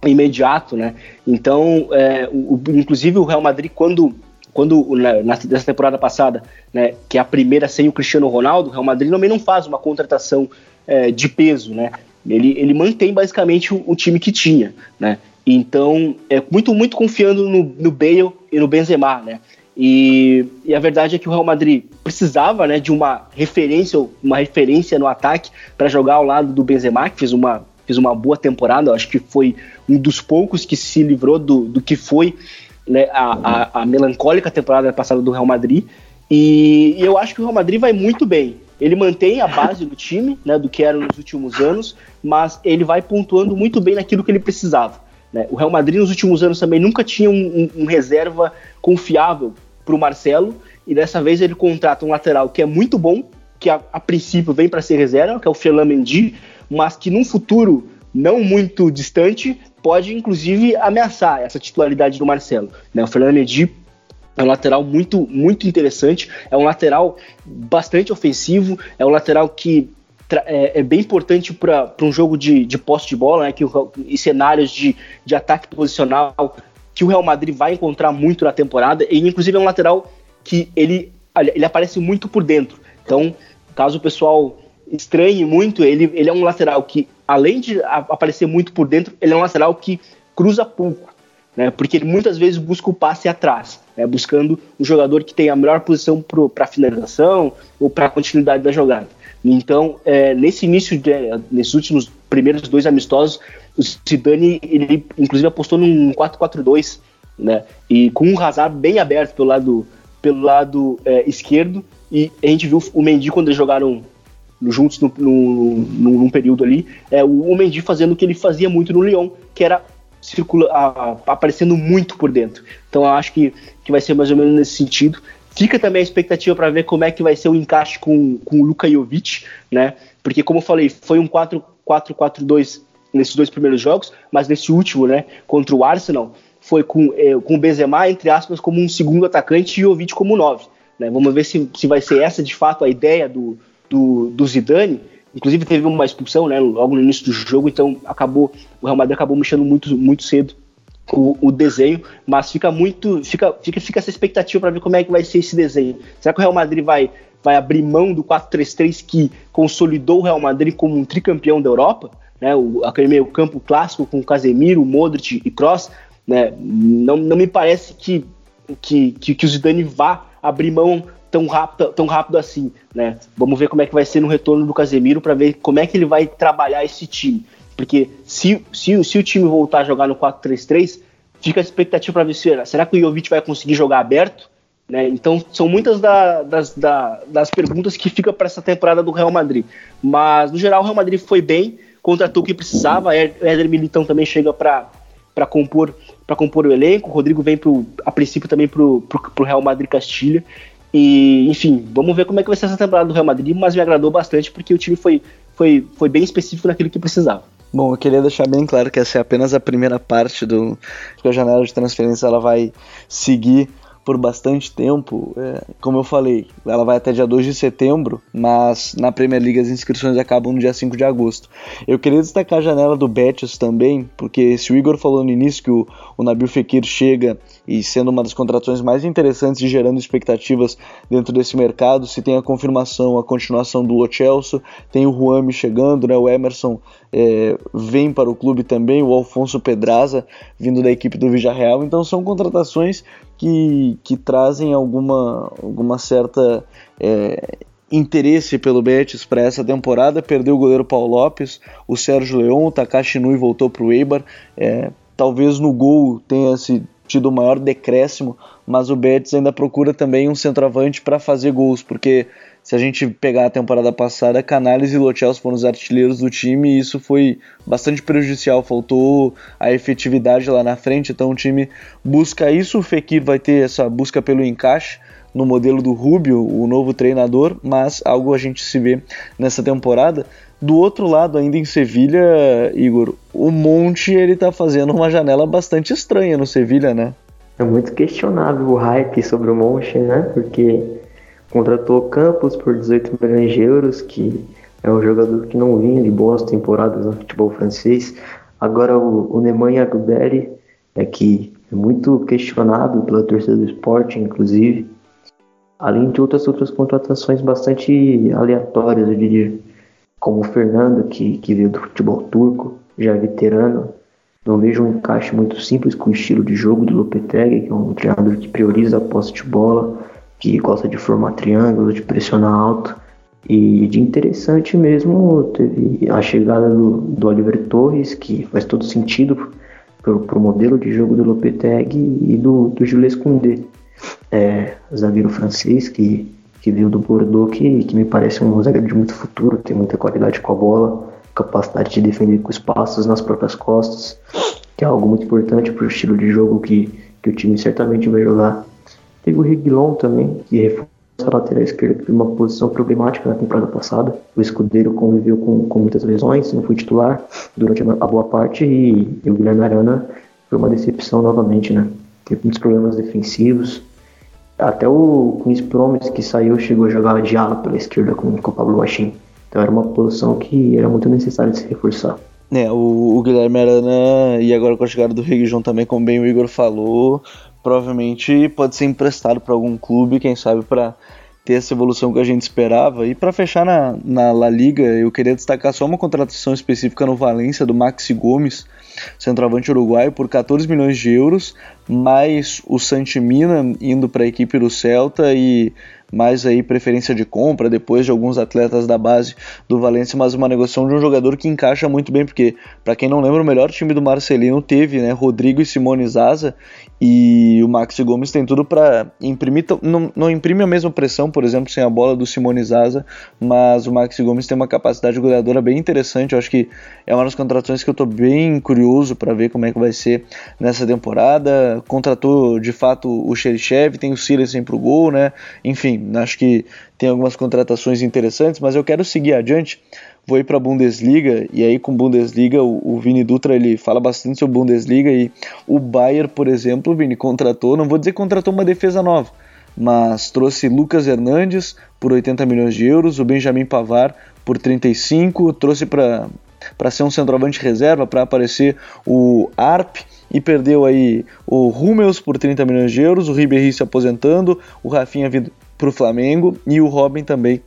imediato, né? Então, é, o, inclusive o Real Madrid quando quando nessa temporada passada, né, que é a primeira sem o Cristiano Ronaldo, o Real Madrid também não faz uma contratação é, de peso, né? Ele, ele mantém basicamente o, o, time que tinha, né? Então, é muito muito confiando no, no Bale e no Benzema, né? E, e, a verdade é que o Real Madrid precisava né, de uma referência, uma referência no ataque para jogar ao lado do Benzema, que fez uma, fez uma boa temporada. acho que foi um dos poucos que se livrou do, do que foi né, a, a, a, melancólica temporada passada do Real Madrid. E, e, eu acho que o Real Madrid vai muito bem. Ele mantém a base do time, né, do que era nos últimos anos, mas ele vai pontuando muito bem naquilo que ele precisava. Né? O Real Madrid nos últimos anos também nunca tinha um, um, um reserva confiável para o Marcelo, e dessa vez ele contrata um lateral que é muito bom, que a, a princípio vem para ser reserva, que é o Ferland Mendy, mas que num futuro não muito distante pode inclusive ameaçar essa titularidade do Marcelo. Né? O Fernando Mendy é um lateral muito, muito interessante, é um lateral bastante ofensivo, é um lateral que é, é, bem importante para um jogo de, de posse de bola, né, que o, em cenários de, de ataque posicional que o Real Madrid vai encontrar muito na temporada, e inclusive é um lateral que ele, ele aparece muito por dentro. Então, caso o pessoal estranhe muito, ele, ele é um lateral que além de aparecer muito por dentro, ele é um lateral que cruza pouco, né? Porque ele muitas vezes busca o passe atrás, né? buscando um jogador que tem a melhor posição para finalização ou para continuidade da jogada. Então, é, nesse início, de, nesses últimos primeiros dois amistosos, o Zidane, ele inclusive apostou num 4-4-2, né? E com um Hazard bem aberto pelo lado, pelo lado é, esquerdo, e a gente viu o Mendy quando eles jogaram juntos no, no, no, num período ali, é, o Mendy fazendo o que ele fazia muito no Lyon, que era circula, a, aparecendo muito por dentro. Então acho que, que vai ser mais ou menos nesse sentido. Fica também a expectativa para ver como é que vai ser o encaixe com, com o Luka Jovic, né? Porque, como eu falei, foi um 4-4-4-2 nesses dois primeiros jogos, mas nesse último, né, contra o Arsenal, foi com, é, com o Benzema, entre aspas, como um segundo atacante e o Jovic como nove. Né? Vamos ver se, se vai ser essa, de fato, a ideia do, do, do Zidane, inclusive teve uma expulsão, né, logo no início do jogo, então acabou o Real Madrid acabou mexendo muito muito cedo o, o desenho, mas fica muito fica fica, fica essa expectativa para ver como é que vai ser esse desenho. Será que o Real Madrid vai vai abrir mão do 4-3-3 que consolidou o Real Madrid como um tricampeão da Europa, né, o, aquele meio campo clássico com Casemiro, Modric e Kroos, né, não, não me parece que, que, que, que o Zidane vá abrir mão tão rápido, tão rápido assim, né? Vamos ver como é que vai ser no retorno do Casemiro para ver como é que ele vai trabalhar esse time. Porque se, se, se o time voltar a jogar no 4-3-3, fica a expectativa para ver se será que o Jovic vai conseguir jogar aberto? Né? Então são muitas da, das, da, das perguntas que ficam para essa temporada do Real Madrid. Mas no geral o Real Madrid foi bem, contratou o que precisava. O Éder Militão também chega para para compor para compor o elenco. O Rodrigo vem pro, a princípio também para o Real Madrid Castilha. E, enfim, vamos ver como é que vai ser essa temporada do Real Madrid, mas me agradou bastante porque o time foi, foi, foi bem específico naquilo que precisava. Bom, eu queria deixar bem claro que essa é apenas a primeira parte do que a janela de transferência ela vai seguir por bastante tempo. É, como eu falei, ela vai até dia 2 de setembro, mas na Premier League as inscrições acabam no dia 5 de agosto. Eu queria destacar a janela do Betis também, porque se o Igor falou no início que o, o Nabil Fekir chega e sendo uma das contratações mais interessantes e gerando expectativas dentro desse mercado, se tem a confirmação, a continuação do Lo Celso, tem o Juami chegando, né, o Emerson é, vem para o clube também, o Alfonso Pedraza vindo da equipe do Villarreal, então são contratações que, que trazem alguma, alguma certa é, interesse pelo Betis para essa temporada. Perdeu o goleiro Paulo Lopes, o Sérgio Leão, o Takashi Nui voltou para o Eibar. É, talvez no gol tenha se tido o maior decréscimo, mas o Betis ainda procura também um centroavante para fazer gols, porque se a gente pegar a temporada passada, Canales e Lochels foram os artilheiros do time e isso foi bastante prejudicial, faltou a efetividade lá na frente, então o time busca isso, o Fekir vai ter essa busca pelo encaixe no modelo do Rubio, o novo treinador, mas algo a gente se vê nessa temporada. Do outro lado, ainda em Sevilha, Igor, o Monte ele tá fazendo uma janela bastante estranha no Sevilha, né? É muito questionável o hype sobre o Monche, né? Porque contratou Campos por 18 milhões de euros, que é um jogador que não vinha de boas temporadas no futebol francês. Agora o, o Nemanja Guderi, é que é muito questionado pela torcida do esporte, inclusive. Além de outras outras contratações bastante aleatórias, eu diria. Como o Fernando, que, que veio do futebol turco, já veterano. Não vejo um encaixe muito simples com o estilo de jogo do Lopetegui, que é um treinador que prioriza a posse de bola, que gosta de formar triângulos, de pressionar alto. E de interessante mesmo teve a chegada do, do Oliver Torres, que faz todo sentido para o modelo de jogo do Lopetegui e do, do Jules Koundé, é, zagueiro francês que, que veio do Bordeaux, que, que me parece um zagueiro de muito futuro, tem muita qualidade com a bola, capacidade de defender com espaços nas próprias costas, que é algo muito importante para o estilo de jogo que, que o time certamente vai jogar. Teve o Reguilon também, que reforça a lateral esquerda, que foi uma posição problemática na temporada passada. O escudeiro conviveu com, com muitas lesões, não foi titular durante a, boa parte, e, e o Guilherme Arana foi uma decepção novamente, né? Teve muitos problemas defensivos. Até o Queens Promise que saiu chegou a jogar de ala pela esquerda com, com o Pablo Machim. Então era uma posição que era muito necessária de se reforçar. É, o, o Guilherme Arana, e agora com a chegada do Reguijão também, como bem o Igor falou, provavelmente pode ser emprestado para algum clube, quem sabe para ter essa evolução que a gente esperava. E para fechar na, na La Liga, eu queria destacar só uma contratação específica no Valência do Maxi Gomes, centroavante uruguaio, por 14 milhões de euros, mais o Santimina indo para a equipe do Celta e mais aí preferência de compra depois de alguns atletas da base do Valência, mas uma negociação de um jogador que encaixa muito bem, porque para quem não lembra, o melhor time do Marcelino teve, né, Rodrigo e Simone Zaza, e o Maxi Gomes tem tudo para imprimir, não, não imprime a mesma pressão, por exemplo, sem a bola do Simone Zaza, mas o Maxi Gomes tem uma capacidade goleadora bem interessante, eu acho que é uma das contratações que eu estou bem curioso para ver como é que vai ser nessa temporada, contratou de fato o Xerichev, tem o Silas para o gol, né, enfim, acho que tem algumas contratações interessantes, mas eu quero seguir adiante. Vou ir para a Bundesliga e aí com Bundesliga o, o Vini Dutra ele fala bastante sobre Bundesliga e o Bayern, por exemplo, Vini contratou, não vou dizer contratou uma defesa nova, mas trouxe Lucas Hernandes por 80 milhões de euros, o Benjamin Pavar por 35, trouxe para para ser um centroavante reserva, para aparecer o Arp e perdeu aí o Hummels por 30 milhões de euros, o Ribéry se aposentando, o Rafinha vindo para o Flamengo e o Robin também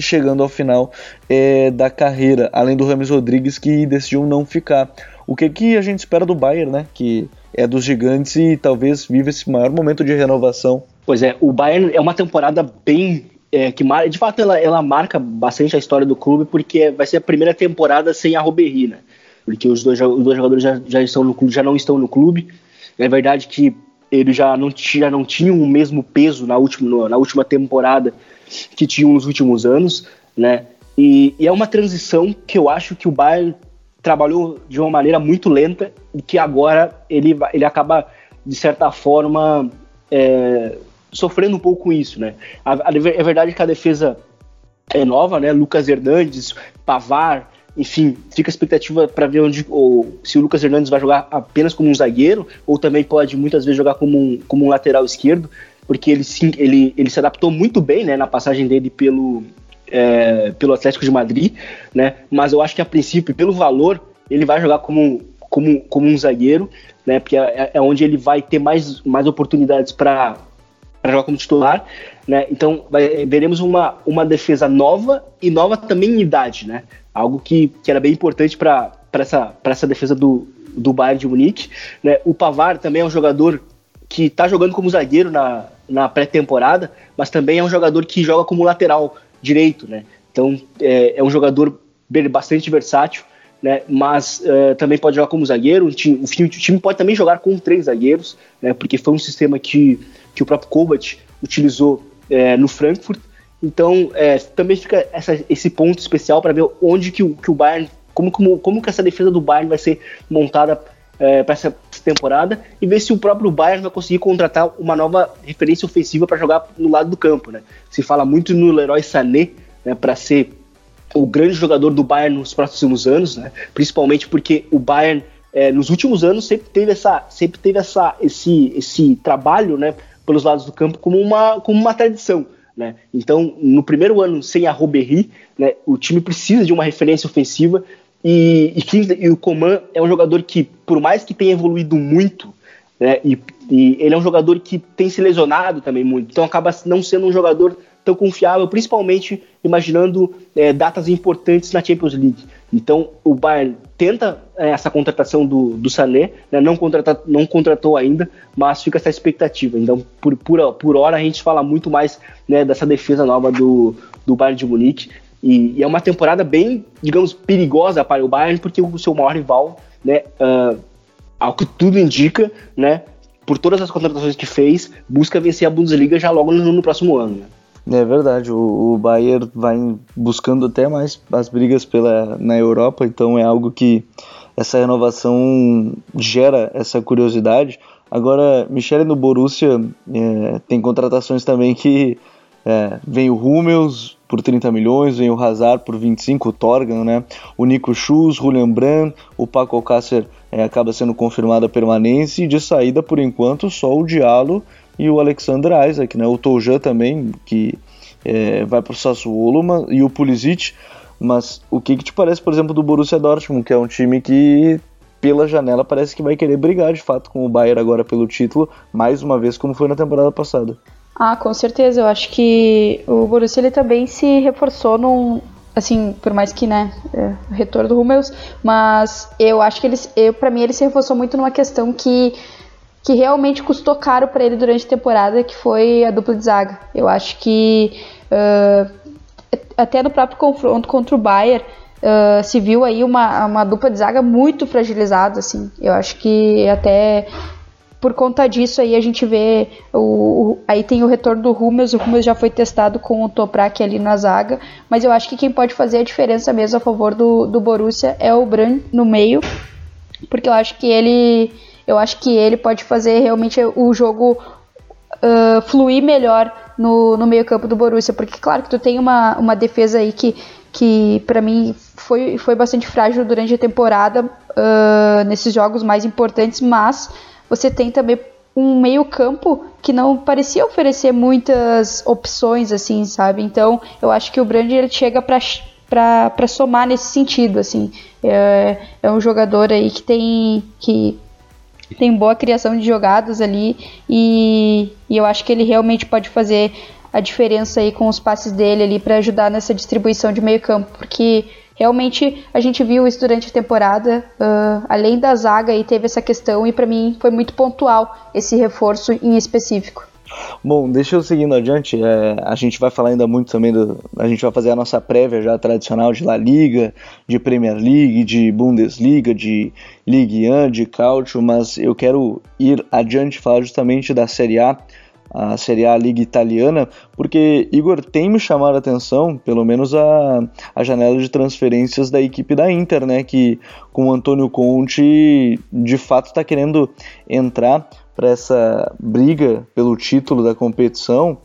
chegando ao final é, da carreira, além do Rames Rodrigues que decidiu não ficar. O que, que a gente espera do Bayern, né? Que é dos gigantes e talvez viva esse maior momento de renovação. Pois é, o Bayern é uma temporada bem é, que de fato ela, ela marca bastante a história do clube porque vai ser a primeira temporada sem a Robert né? Porque os dois, os dois jogadores já, já estão no clube, já não estão no clube. É verdade que eles já não, já não tinham o mesmo peso na última, na última temporada que tinham nos últimos anos, né? E, e, é uma transição que eu acho que o Bayern trabalhou de uma maneira muito lenta e que agora ele, ele acaba, de certa forma, é, sofrendo um pouco com isso, né? A, a, é verdade que a defesa é nova, né? Lucas Hernandes, Pavar, enfim, fica a expectativa para ver onde ou, se o Lucas Hernandes vai jogar apenas como um zagueiro ou também pode muitas vezes jogar como um, como um lateral esquerdo, porque ele, sim, ele, ele se adaptou muito bem né, na passagem dele pelo, é, pelo Atlético de Madrid, né, mas eu acho que a princípio, pelo valor, ele vai jogar como, como, como um zagueiro, né, porque é, é onde ele vai ter mais, mais oportunidades para jogar como titular, né? Então vai, veremos uma, uma defesa nova e nova também em idade, né? algo que, que era bem importante para essa, essa defesa do, do Bayern de Munique. Né? O Pavar também é um jogador que está jogando como zagueiro na, na pré-temporada, mas também é um jogador que joga como lateral direito. Né? Então é, é um jogador bastante versátil. Né, mas uh, também pode jogar como zagueiro. O time, o time, pode também jogar com três zagueiros, né, porque foi um sistema que, que o próprio Kovac utilizou é, no Frankfurt. Então, é, também fica essa, esse ponto especial para ver onde que o, que o Bayern, como, como, como que essa defesa do Bayern vai ser montada é, para essa temporada e ver se o próprio Bayern vai conseguir contratar uma nova referência ofensiva para jogar no lado do campo. Né? Se fala muito no Leroy Sané né, para ser o grande jogador do Bayern nos próximos anos, né? principalmente porque o Bayern é, nos últimos anos sempre teve essa, sempre teve essa, esse, esse trabalho, né, pelos lados do campo como uma, como uma tradição. Né? Então, no primeiro ano sem a Robert né, o time precisa de uma referência ofensiva e, e, e, o Coman é um jogador que, por mais que tenha evoluído muito, né, e, e, ele é um jogador que tem se lesionado também muito, então acaba não sendo um jogador tão confiável, principalmente imaginando é, datas importantes na Champions League. Então o Bayern tenta é, essa contratação do, do Sané, né, não, contrata, não contratou ainda, mas fica essa expectativa. Então por, por, por hora a gente fala muito mais né, dessa defesa nova do, do Bayern de Munique. E, e, é uma temporada bem, digamos, perigosa para o Bayern, porque o seu maior rival, né, uh, ao que tudo indica, né, por todas as contratações que fez, busca vencer a Bundesliga já logo no, no próximo ano. Né? É verdade, o, o Bayern vai buscando até mais as brigas pela, na Europa, então é algo que essa renovação gera essa curiosidade. Agora, Michele no Borussia é, tem contratações também que é, vem o Hummels por 30 milhões, vem o Hazard por 25, o Torgan, né? O Nico Schulz, Julian Brand, o Paco Alcácer é, acaba sendo confirmada a permanência e de saída por enquanto só o Diallo e o Alexander Isaac, né? O Toujan também, que é, vai para o Sassuolo, e o Pulisic. Mas o que, que te parece, por exemplo, do Borussia Dortmund, que é um time que pela janela parece que vai querer brigar de fato com o Bayern agora pelo título, mais uma vez como foi na temporada passada. Ah, com certeza. Eu acho que o Borussia ele também se reforçou num, assim, por mais que, né, é, retorno do Hummels, mas eu acho que ele, eu, para mim ele se reforçou muito numa questão que que realmente custou caro para ele durante a temporada, que foi a dupla de zaga. Eu acho que uh, até no próprio confronto contra o Bayern uh, se viu aí uma, uma dupla de zaga muito fragilizada, assim. Eu acho que até por conta disso aí a gente vê o, o, aí tem o retorno do Hummels, o Hummels já foi testado com o Toprak ali na zaga, mas eu acho que quem pode fazer a diferença mesmo a favor do, do Borussia é o Bran no meio, porque eu acho que ele eu acho que ele pode fazer realmente o jogo uh, fluir melhor no, no meio campo do Borussia, porque claro que tu tem uma, uma defesa aí que, que para mim foi, foi bastante frágil durante a temporada, uh, nesses jogos mais importantes, mas você tem também um meio campo que não parecia oferecer muitas opções, assim, sabe? Então, eu acho que o Brand ele chega para para somar nesse sentido, assim. É, é um jogador aí que tem que tem boa criação de jogadas ali e, e eu acho que ele realmente pode fazer a diferença aí com os passes dele ali para ajudar nessa distribuição de meio campo, porque realmente a gente viu isso durante a temporada, uh, além da zaga e teve essa questão e para mim foi muito pontual esse reforço em específico. Bom, deixa eu seguindo adiante. É, a gente vai falar ainda muito também do. A gente vai fazer a nossa prévia já tradicional de La Liga, de Premier League, de Bundesliga, de Ligue 1, de Calcio, mas eu quero ir adiante e falar justamente da Série A, a Série A Liga Italiana, porque Igor tem me chamado a atenção, pelo menos a, a janela de transferências da equipe da Inter, né? Que com o Antônio Conte de fato está querendo entrar para essa briga pelo título da competição.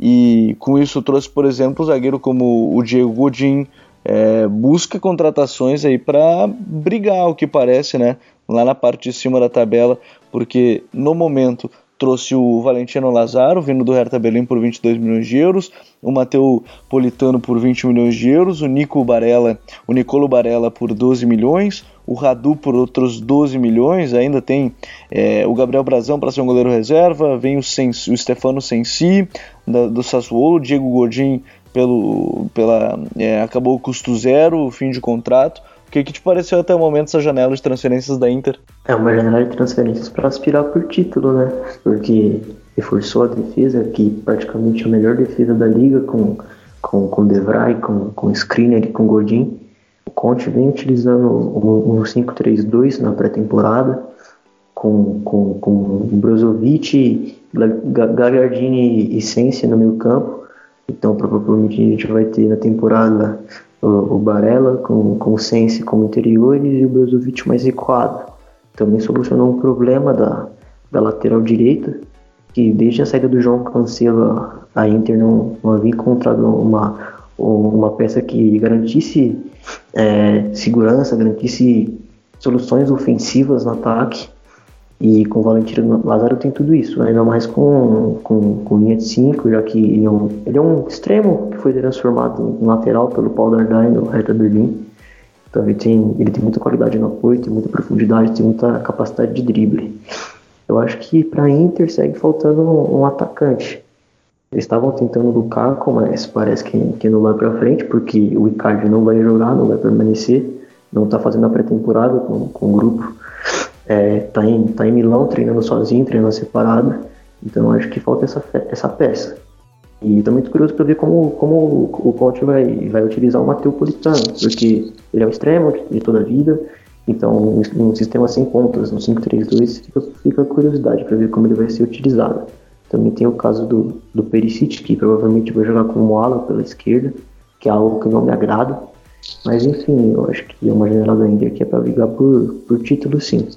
E com isso trouxe, por exemplo, um zagueiro como o Diego Godin, é, busca contratações aí para brigar, o que parece, né, lá na parte de cima da tabela, porque no momento trouxe o Valentino Lazaro, vindo do Hertha Berlim por 22 milhões de euros, o Mateu Politano por 20 milhões de euros, o Nico Barella, o Nicolo Barella por 12 milhões, o Radu por outros 12 milhões, ainda tem é, o Gabriel Brazão para ser um goleiro reserva, vem o, o Stefano Sensi da, do Sassuolo, Diego Godin pelo, pela, é, acabou o custo zero, fim de contrato, o que, que te pareceu até o momento essa janela de transferências da Inter? É uma janela de transferências para aspirar por título, né? Porque reforçou a defesa, que praticamente é a melhor defesa da liga, com, com, com Devray, com, com Skriniar e com Godin. O Conte vem utilizando um, um 5-3-2 na pré-temporada, com, com, com Brozovic, Gagliardini e Sensi no meio campo. Então, provavelmente a gente vai ter na temporada o, o Barella com, com o Sense como interiores e o Brozovic mais recuado. Também solucionou um problema da, da lateral direita, que desde a saída do João Cancelo a Inter não, não havia encontrado uma, uma peça que garantisse é, segurança, garantisse soluções ofensivas no ataque. E com o Valentino Lazaro tem tudo isso, ainda mais com, com, com linha de 5, já que ele é, um, ele é um extremo que foi transformado em lateral pelo Paulo Dardai no Hertha Berlim. Então ele tem, ele tem muita qualidade no apoio, tem muita profundidade, tem muita capacidade de drible. Eu acho que para Inter segue faltando um, um atacante. Eles estavam tentando o Lukaku, mas parece que, que não vai para frente, porque o Icardi não vai jogar, não vai permanecer, não está fazendo a pré-temporada com, com o grupo. É, tá, em, tá em Milão treinando sozinho, treinando separado. Então acho que falta essa, essa peça. E estou muito curioso para ver como, como o Conte vai, vai utilizar o Matheus Politano, porque ele é um extremo de toda a vida, então um sistema sem pontas, no 5-3-2, fica, fica curiosidade para ver como ele vai ser utilizado. Também tem o caso do, do Perisic, que provavelmente vai jogar como ala pela esquerda, que é algo que não me agrada. Mas enfim, eu acho que é uma general Inter que é para brigar por, por título sim.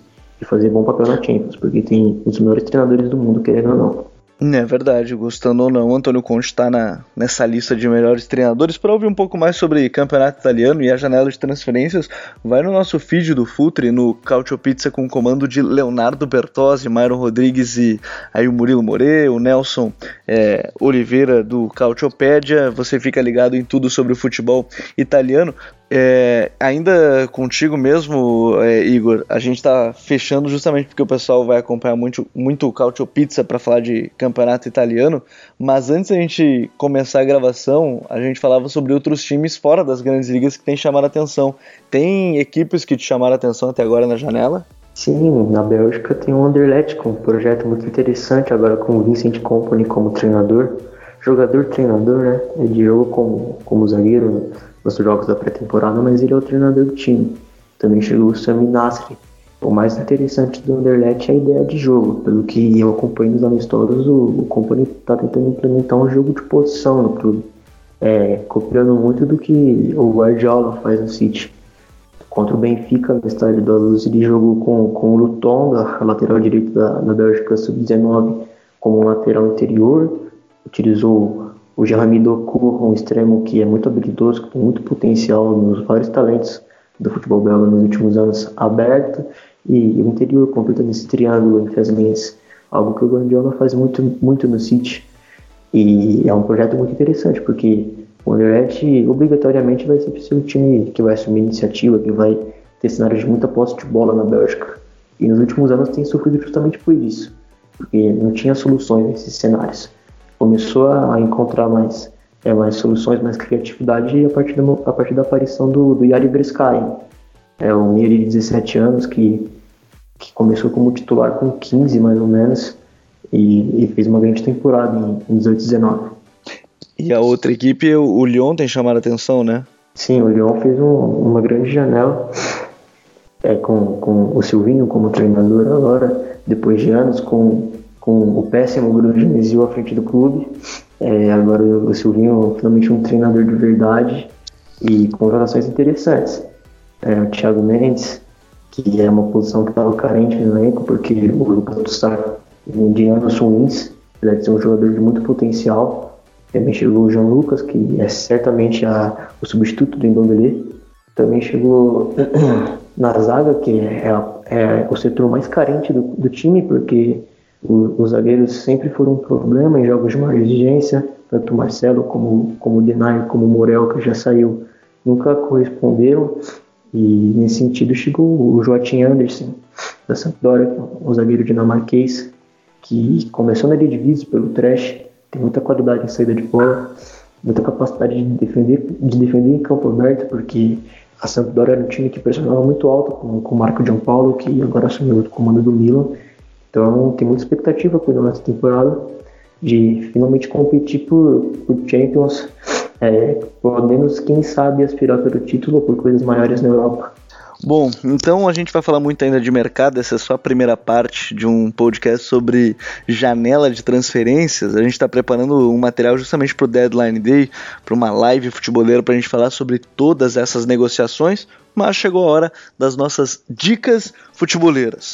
E fazer bom papel na Champions, porque tem dos melhores treinadores do mundo, querendo ou não. É verdade, gostando ou não, Antônio Conte está nessa lista de melhores treinadores. Para ouvir um pouco mais sobre campeonato italiano e a janela de transferências, vai no nosso feed do Futre, no Cautio Pizza com o comando de Leonardo Bertozzi, Myron Rodrigues e aí o Murilo More, o Nelson é, Oliveira do Cautiopédia. Você fica ligado em tudo sobre o futebol italiano. É, ainda contigo mesmo, é, Igor, a gente está fechando justamente porque o pessoal vai acompanhar muito, muito o Cautio Pizza para falar de campeonato italiano, mas antes da gente começar a gravação, a gente falava sobre outros times fora das grandes ligas que têm chamado a atenção. Tem equipes que te chamaram a atenção até agora na janela? Sim, na Bélgica tem o Anderlecht com um projeto muito interessante, agora com o Vincent Company como treinador. Jogador-treinador, né? Ele jogou como, como zagueiro nos jogos da pré-temporada, mas ele é o treinador do time. Também chegou o Sami Nasri. O mais interessante do Anderlecht é a ideia de jogo. Pelo que eu acompanho nos amistosos, o, o Company está tentando implementar um jogo de posição no clube. É, copiando muito do que o Guardiola faz no City. Contra o Benfica, no estádio da Luz, ele jogou com, com o Lutonga, lateral direito da, da Bélgica Sub-19, como lateral interior. Utilizou o Jeremy Doku, um extremo que é muito habilidoso, que tem muito potencial nos vários talentos do futebol belga nos últimos anos, aberto, e o interior completando esse triângulo entre as linhas, algo que o Guardiola faz muito, muito no City. E é um projeto muito interessante, porque o Anderlecht obrigatoriamente vai ser o time que vai assumir iniciativa, que vai ter cenários de muita posse de bola na Bélgica. E nos últimos anos tem sofrido justamente por isso, porque não tinha soluções nesses cenários começou a encontrar mais, é, mais soluções, mais criatividade a partir, do, a partir da aparição do, do Yari Breskai. É um Yari de 17 anos que, que começou como titular com 15 mais ou menos e, e fez uma grande temporada em, em 18 19. E a outra equipe, o Lyon tem chamado a atenção, né? Sim, o Lyon fez um, uma grande janela é, com, com o Silvinho como treinador agora, depois de anos, com com o péssimo Bruno Genesio à frente do clube. É, agora o Silvinho finalmente um treinador de verdade e com contratações interessantes. É, o Thiago Mendes, que é uma posição que estava carente no elenco, porque o Lucas Tussar vem de anos ruins, ele ser um jogador de muito potencial. Também chegou o João Lucas, que é certamente a, o substituto do Ndombele. Também chegou na zaga, que é, é, o setor mais carente do, do time, porque os zagueiros sempre foram um problema em jogos de maior exigência, tanto o Marcelo como, como o Denay, como o Morel, que já saiu, nunca corresponderam. E nesse sentido chegou o Joaquim Anderson, da Sampdoria, um zagueiro dinamarquês, que começou na Eredivisie pelo trash, tem muita qualidade em saída de bola, muita capacidade de defender, de defender em campo aberto, porque a Sampdoria era um time que pressionava muito alto com, com o Marco Giampaolo, que agora assumiu o comando do Milan, então tem muita expectativa por nossa temporada de finalmente competir por, por Champions, é, menos quem sabe aspirar pelo título ou por coisas maiores na Europa. Bom, então a gente vai falar muito ainda de mercado, essa é só a primeira parte de um podcast sobre janela de transferências. A gente está preparando um material justamente para o Deadline Day, para uma live futeboleira para a gente falar sobre todas essas negociações, mas chegou a hora das nossas dicas futeboleiras.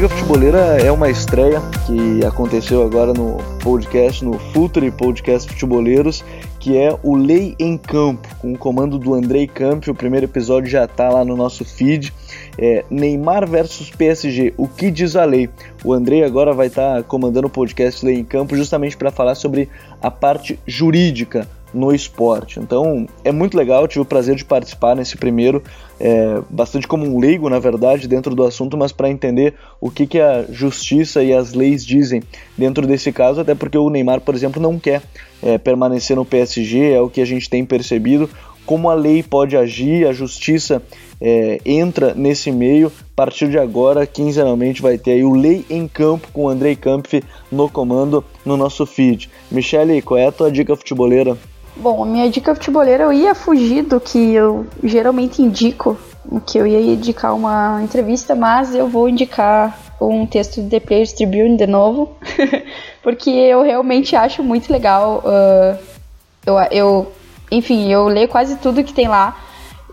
Dica Futebolera é uma estreia que aconteceu agora no podcast, no Futre Podcast Futeboleiros, que é o Lei em Campo, com o comando do Andrei Camp. O primeiro episódio já está lá no nosso feed. É Neymar versus PSG, o que diz a lei? O Andrei agora vai estar tá comandando o podcast Lei em Campo justamente para falar sobre a parte jurídica no esporte. Então é muito legal, tive o prazer de participar nesse primeiro, é, bastante como um leigo, na verdade, dentro do assunto, mas para entender o que, que a justiça e as leis dizem dentro desse caso, até porque o Neymar, por exemplo, não quer é, permanecer no PSG, é o que a gente tem percebido. Como a lei pode agir, a justiça é, entra nesse meio. A partir de agora, quinzenalmente, vai ter aí o Lei em Campo com o Andrei Kampf no comando no nosso feed. Michele, qual é a tua dica futeboleira? Bom, a minha dica futebolera eu ia fugir do que eu geralmente indico, que eu ia indicar uma entrevista, mas eu vou indicar um texto de The Players Tribune de novo, porque eu realmente acho muito legal. Uh, eu, eu, enfim, eu leio quase tudo que tem lá.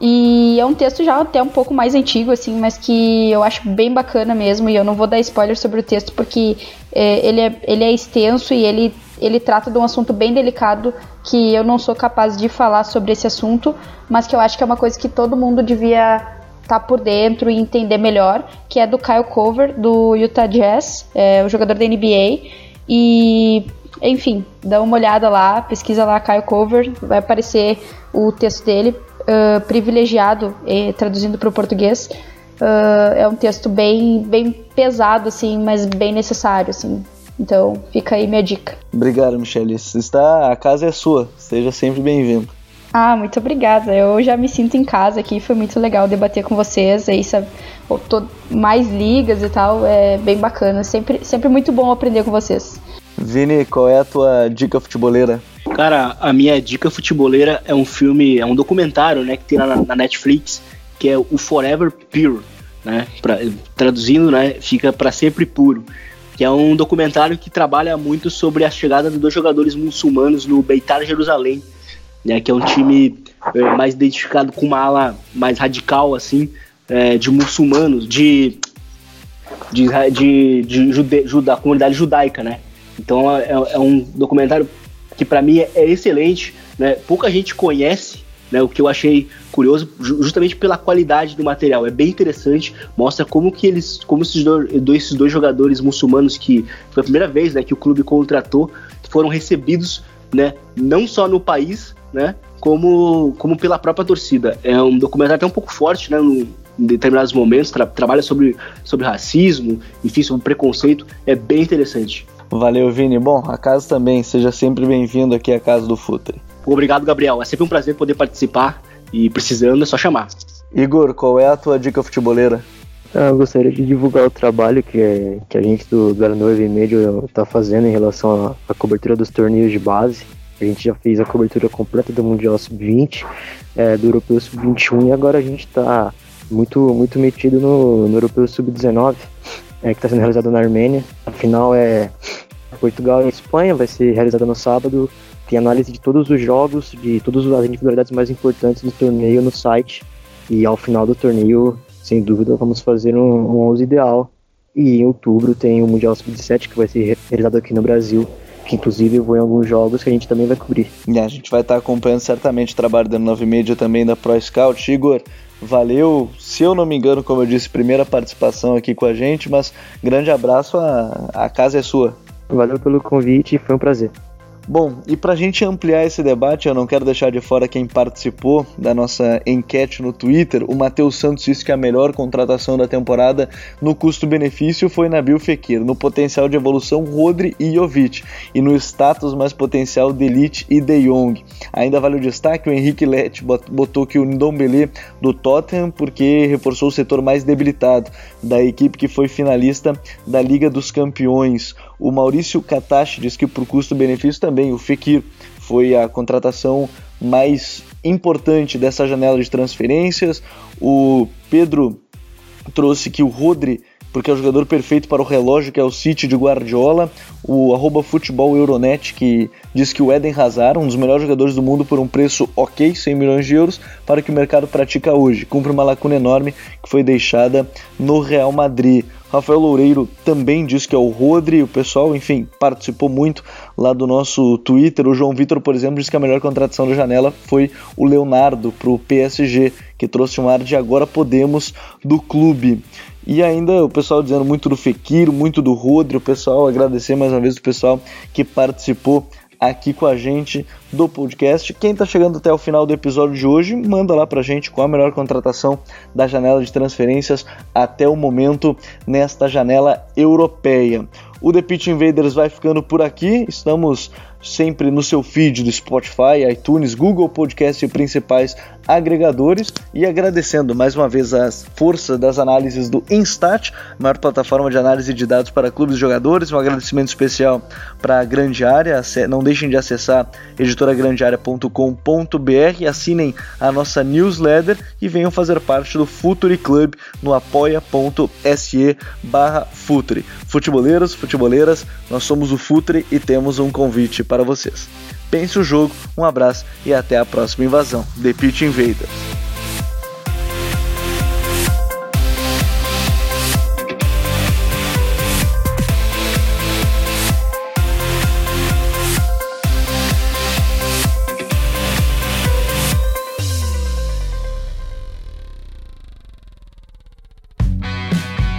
E é um texto já até um pouco mais antigo, assim, mas que eu acho bem bacana mesmo. E eu não vou dar spoiler sobre o texto porque é, ele, é, ele é extenso e ele ele trata de um assunto bem delicado que eu não sou capaz de falar sobre esse assunto, mas que eu acho que é uma coisa que todo mundo devia estar tá por dentro e entender melhor, que é do Kyle Cover, do Utah Jazz, é, o jogador da NBA. E, enfim, dá uma olhada lá, pesquisa lá Kyle Cover, vai aparecer o texto dele, uh, privilegiado, eh, traduzindo para o português. Uh, é um texto bem, bem pesado, assim, mas bem necessário, assim. Então, fica aí minha dica. Obrigado, Michelle. Está, a casa é sua. Seja sempre bem-vindo. Ah, muito obrigada. Eu já me sinto em casa aqui. Foi muito legal debater com vocês. Aí, sabe, tô mais ligas e tal. É bem bacana. Sempre, sempre muito bom aprender com vocês. Vini, qual é a tua dica futeboleira? Cara, a minha dica futeboleira é um filme, é um documentário, né, que tem na, na Netflix, que é o Forever Pure, né? Pra, traduzindo, né, fica para sempre puro que é um documentário que trabalha muito sobre a chegada de dois jogadores muçulmanos no Beitar Jerusalém, né, que é um time é, mais identificado com uma ala mais radical, assim, é, de muçulmanos, de, de, de, de jude, da comunidade judaica, né? Então é, é um documentário que para mim é excelente, né? Pouca gente conhece né, o que eu achei curioso, justamente pela qualidade do material, é bem interessante, mostra como que eles, como esses dois, esses dois jogadores muçulmanos que foi a primeira vez, né, que o clube contratou, foram recebidos, né, não só no país, né, como, como pela própria torcida. É um documentário até um pouco forte, né, no, em determinados momentos, tra trabalha sobre, sobre racismo, enfim, sobre preconceito, é bem interessante. Valeu, Vini. Bom, a casa também, seja sempre bem-vindo aqui à Casa do Futre. Obrigado, Gabriel. É sempre um prazer poder participar e precisando é só chamar. Igor, qual é a tua dica futeboleira? Ah, eu gostaria de divulgar o trabalho que, é, que a gente do Garanor Vermelho está fazendo em relação à, cobertura dos torneios de base. A gente já fez a cobertura completa do Mundial Sub-20, é, do Europeu Sub-21 e agora a gente está muito, muito metido no, no Europeu Sub-19, é, que está sendo realizado na Armênia. A final é Portugal e Espanha, vai ser realizada no sábado tem análise de todos os jogos, de todas as individualidades mais importantes do torneio no site. E ao final do torneio, sem dúvida, vamos fazer um, um 11 ideal. E em outubro tem o Mundial Sub-17 que vai ser realizado aqui no Brasil, que inclusive eu vou em alguns jogos que a gente também vai cobrir. E a gente vai estar acompanhando certamente o trabalho da Nove Media também da Pro Scout. Igor, valeu, se eu não me engano, como eu disse, primeira participação aqui com a gente, mas grande abraço, a, a casa é sua. Valeu pelo convite foi um prazer. Bom, e para a gente ampliar esse debate, eu não quero deixar de fora quem participou da nossa enquete no Twitter. O Matheus Santos disse que a melhor contratação da temporada no custo-benefício foi Nabil Fekir, no potencial de evolução Rodri e Jovic, e no status mais potencial de Elite e De Jong. Ainda vale o destaque, o Henrique Lett botou que o Ndombele do Tottenham porque reforçou o setor mais debilitado da equipe que foi finalista da Liga dos Campeões. O Maurício Katashi diz que por custo-benefício também o Fekir foi a contratação mais importante dessa janela de transferências. O Pedro trouxe que o Rodri porque é o jogador perfeito para o relógio que é o City de Guardiola. O arroba futebol Euronet que diz que o Eden Hazard, um dos melhores jogadores do mundo por um preço ok, 100 milhões de euros, para o que o mercado pratica hoje. Cumpre uma lacuna enorme que foi deixada no Real Madrid. Rafael Loureiro também diz que é o Rodri, o pessoal, enfim, participou muito lá do nosso Twitter. O João Vitor, por exemplo, disse que a melhor contratação da janela foi o Leonardo para o PSG, que trouxe um ar de agora podemos do clube. E ainda o pessoal dizendo muito do Fekir, muito do Rodri, o pessoal agradecer mais uma vez o pessoal que participou aqui com a gente do podcast. Quem está chegando até o final do episódio de hoje, manda lá para a gente qual a melhor contratação da janela de transferências até o momento nesta janela europeia. O The Pitch Invaders vai ficando por aqui. Estamos sempre no seu feed do Spotify, iTunes, Google Podcast e principais agregadores. E agradecendo mais uma vez as forças das análises do Instat, maior plataforma de análise de dados para clubes e jogadores. Um agradecimento especial para a Grande Área. Não deixem de acessar editoragrandearea.com.br, assinem a nossa newsletter e venham fazer parte do Futuri Club no apoia.se barra Futuri. Futeboleiros, futeboleiras, nós somos o Futre e temos um convite para vocês. Pense o jogo, um abraço e até a próxima invasão. The Pitch Invaders.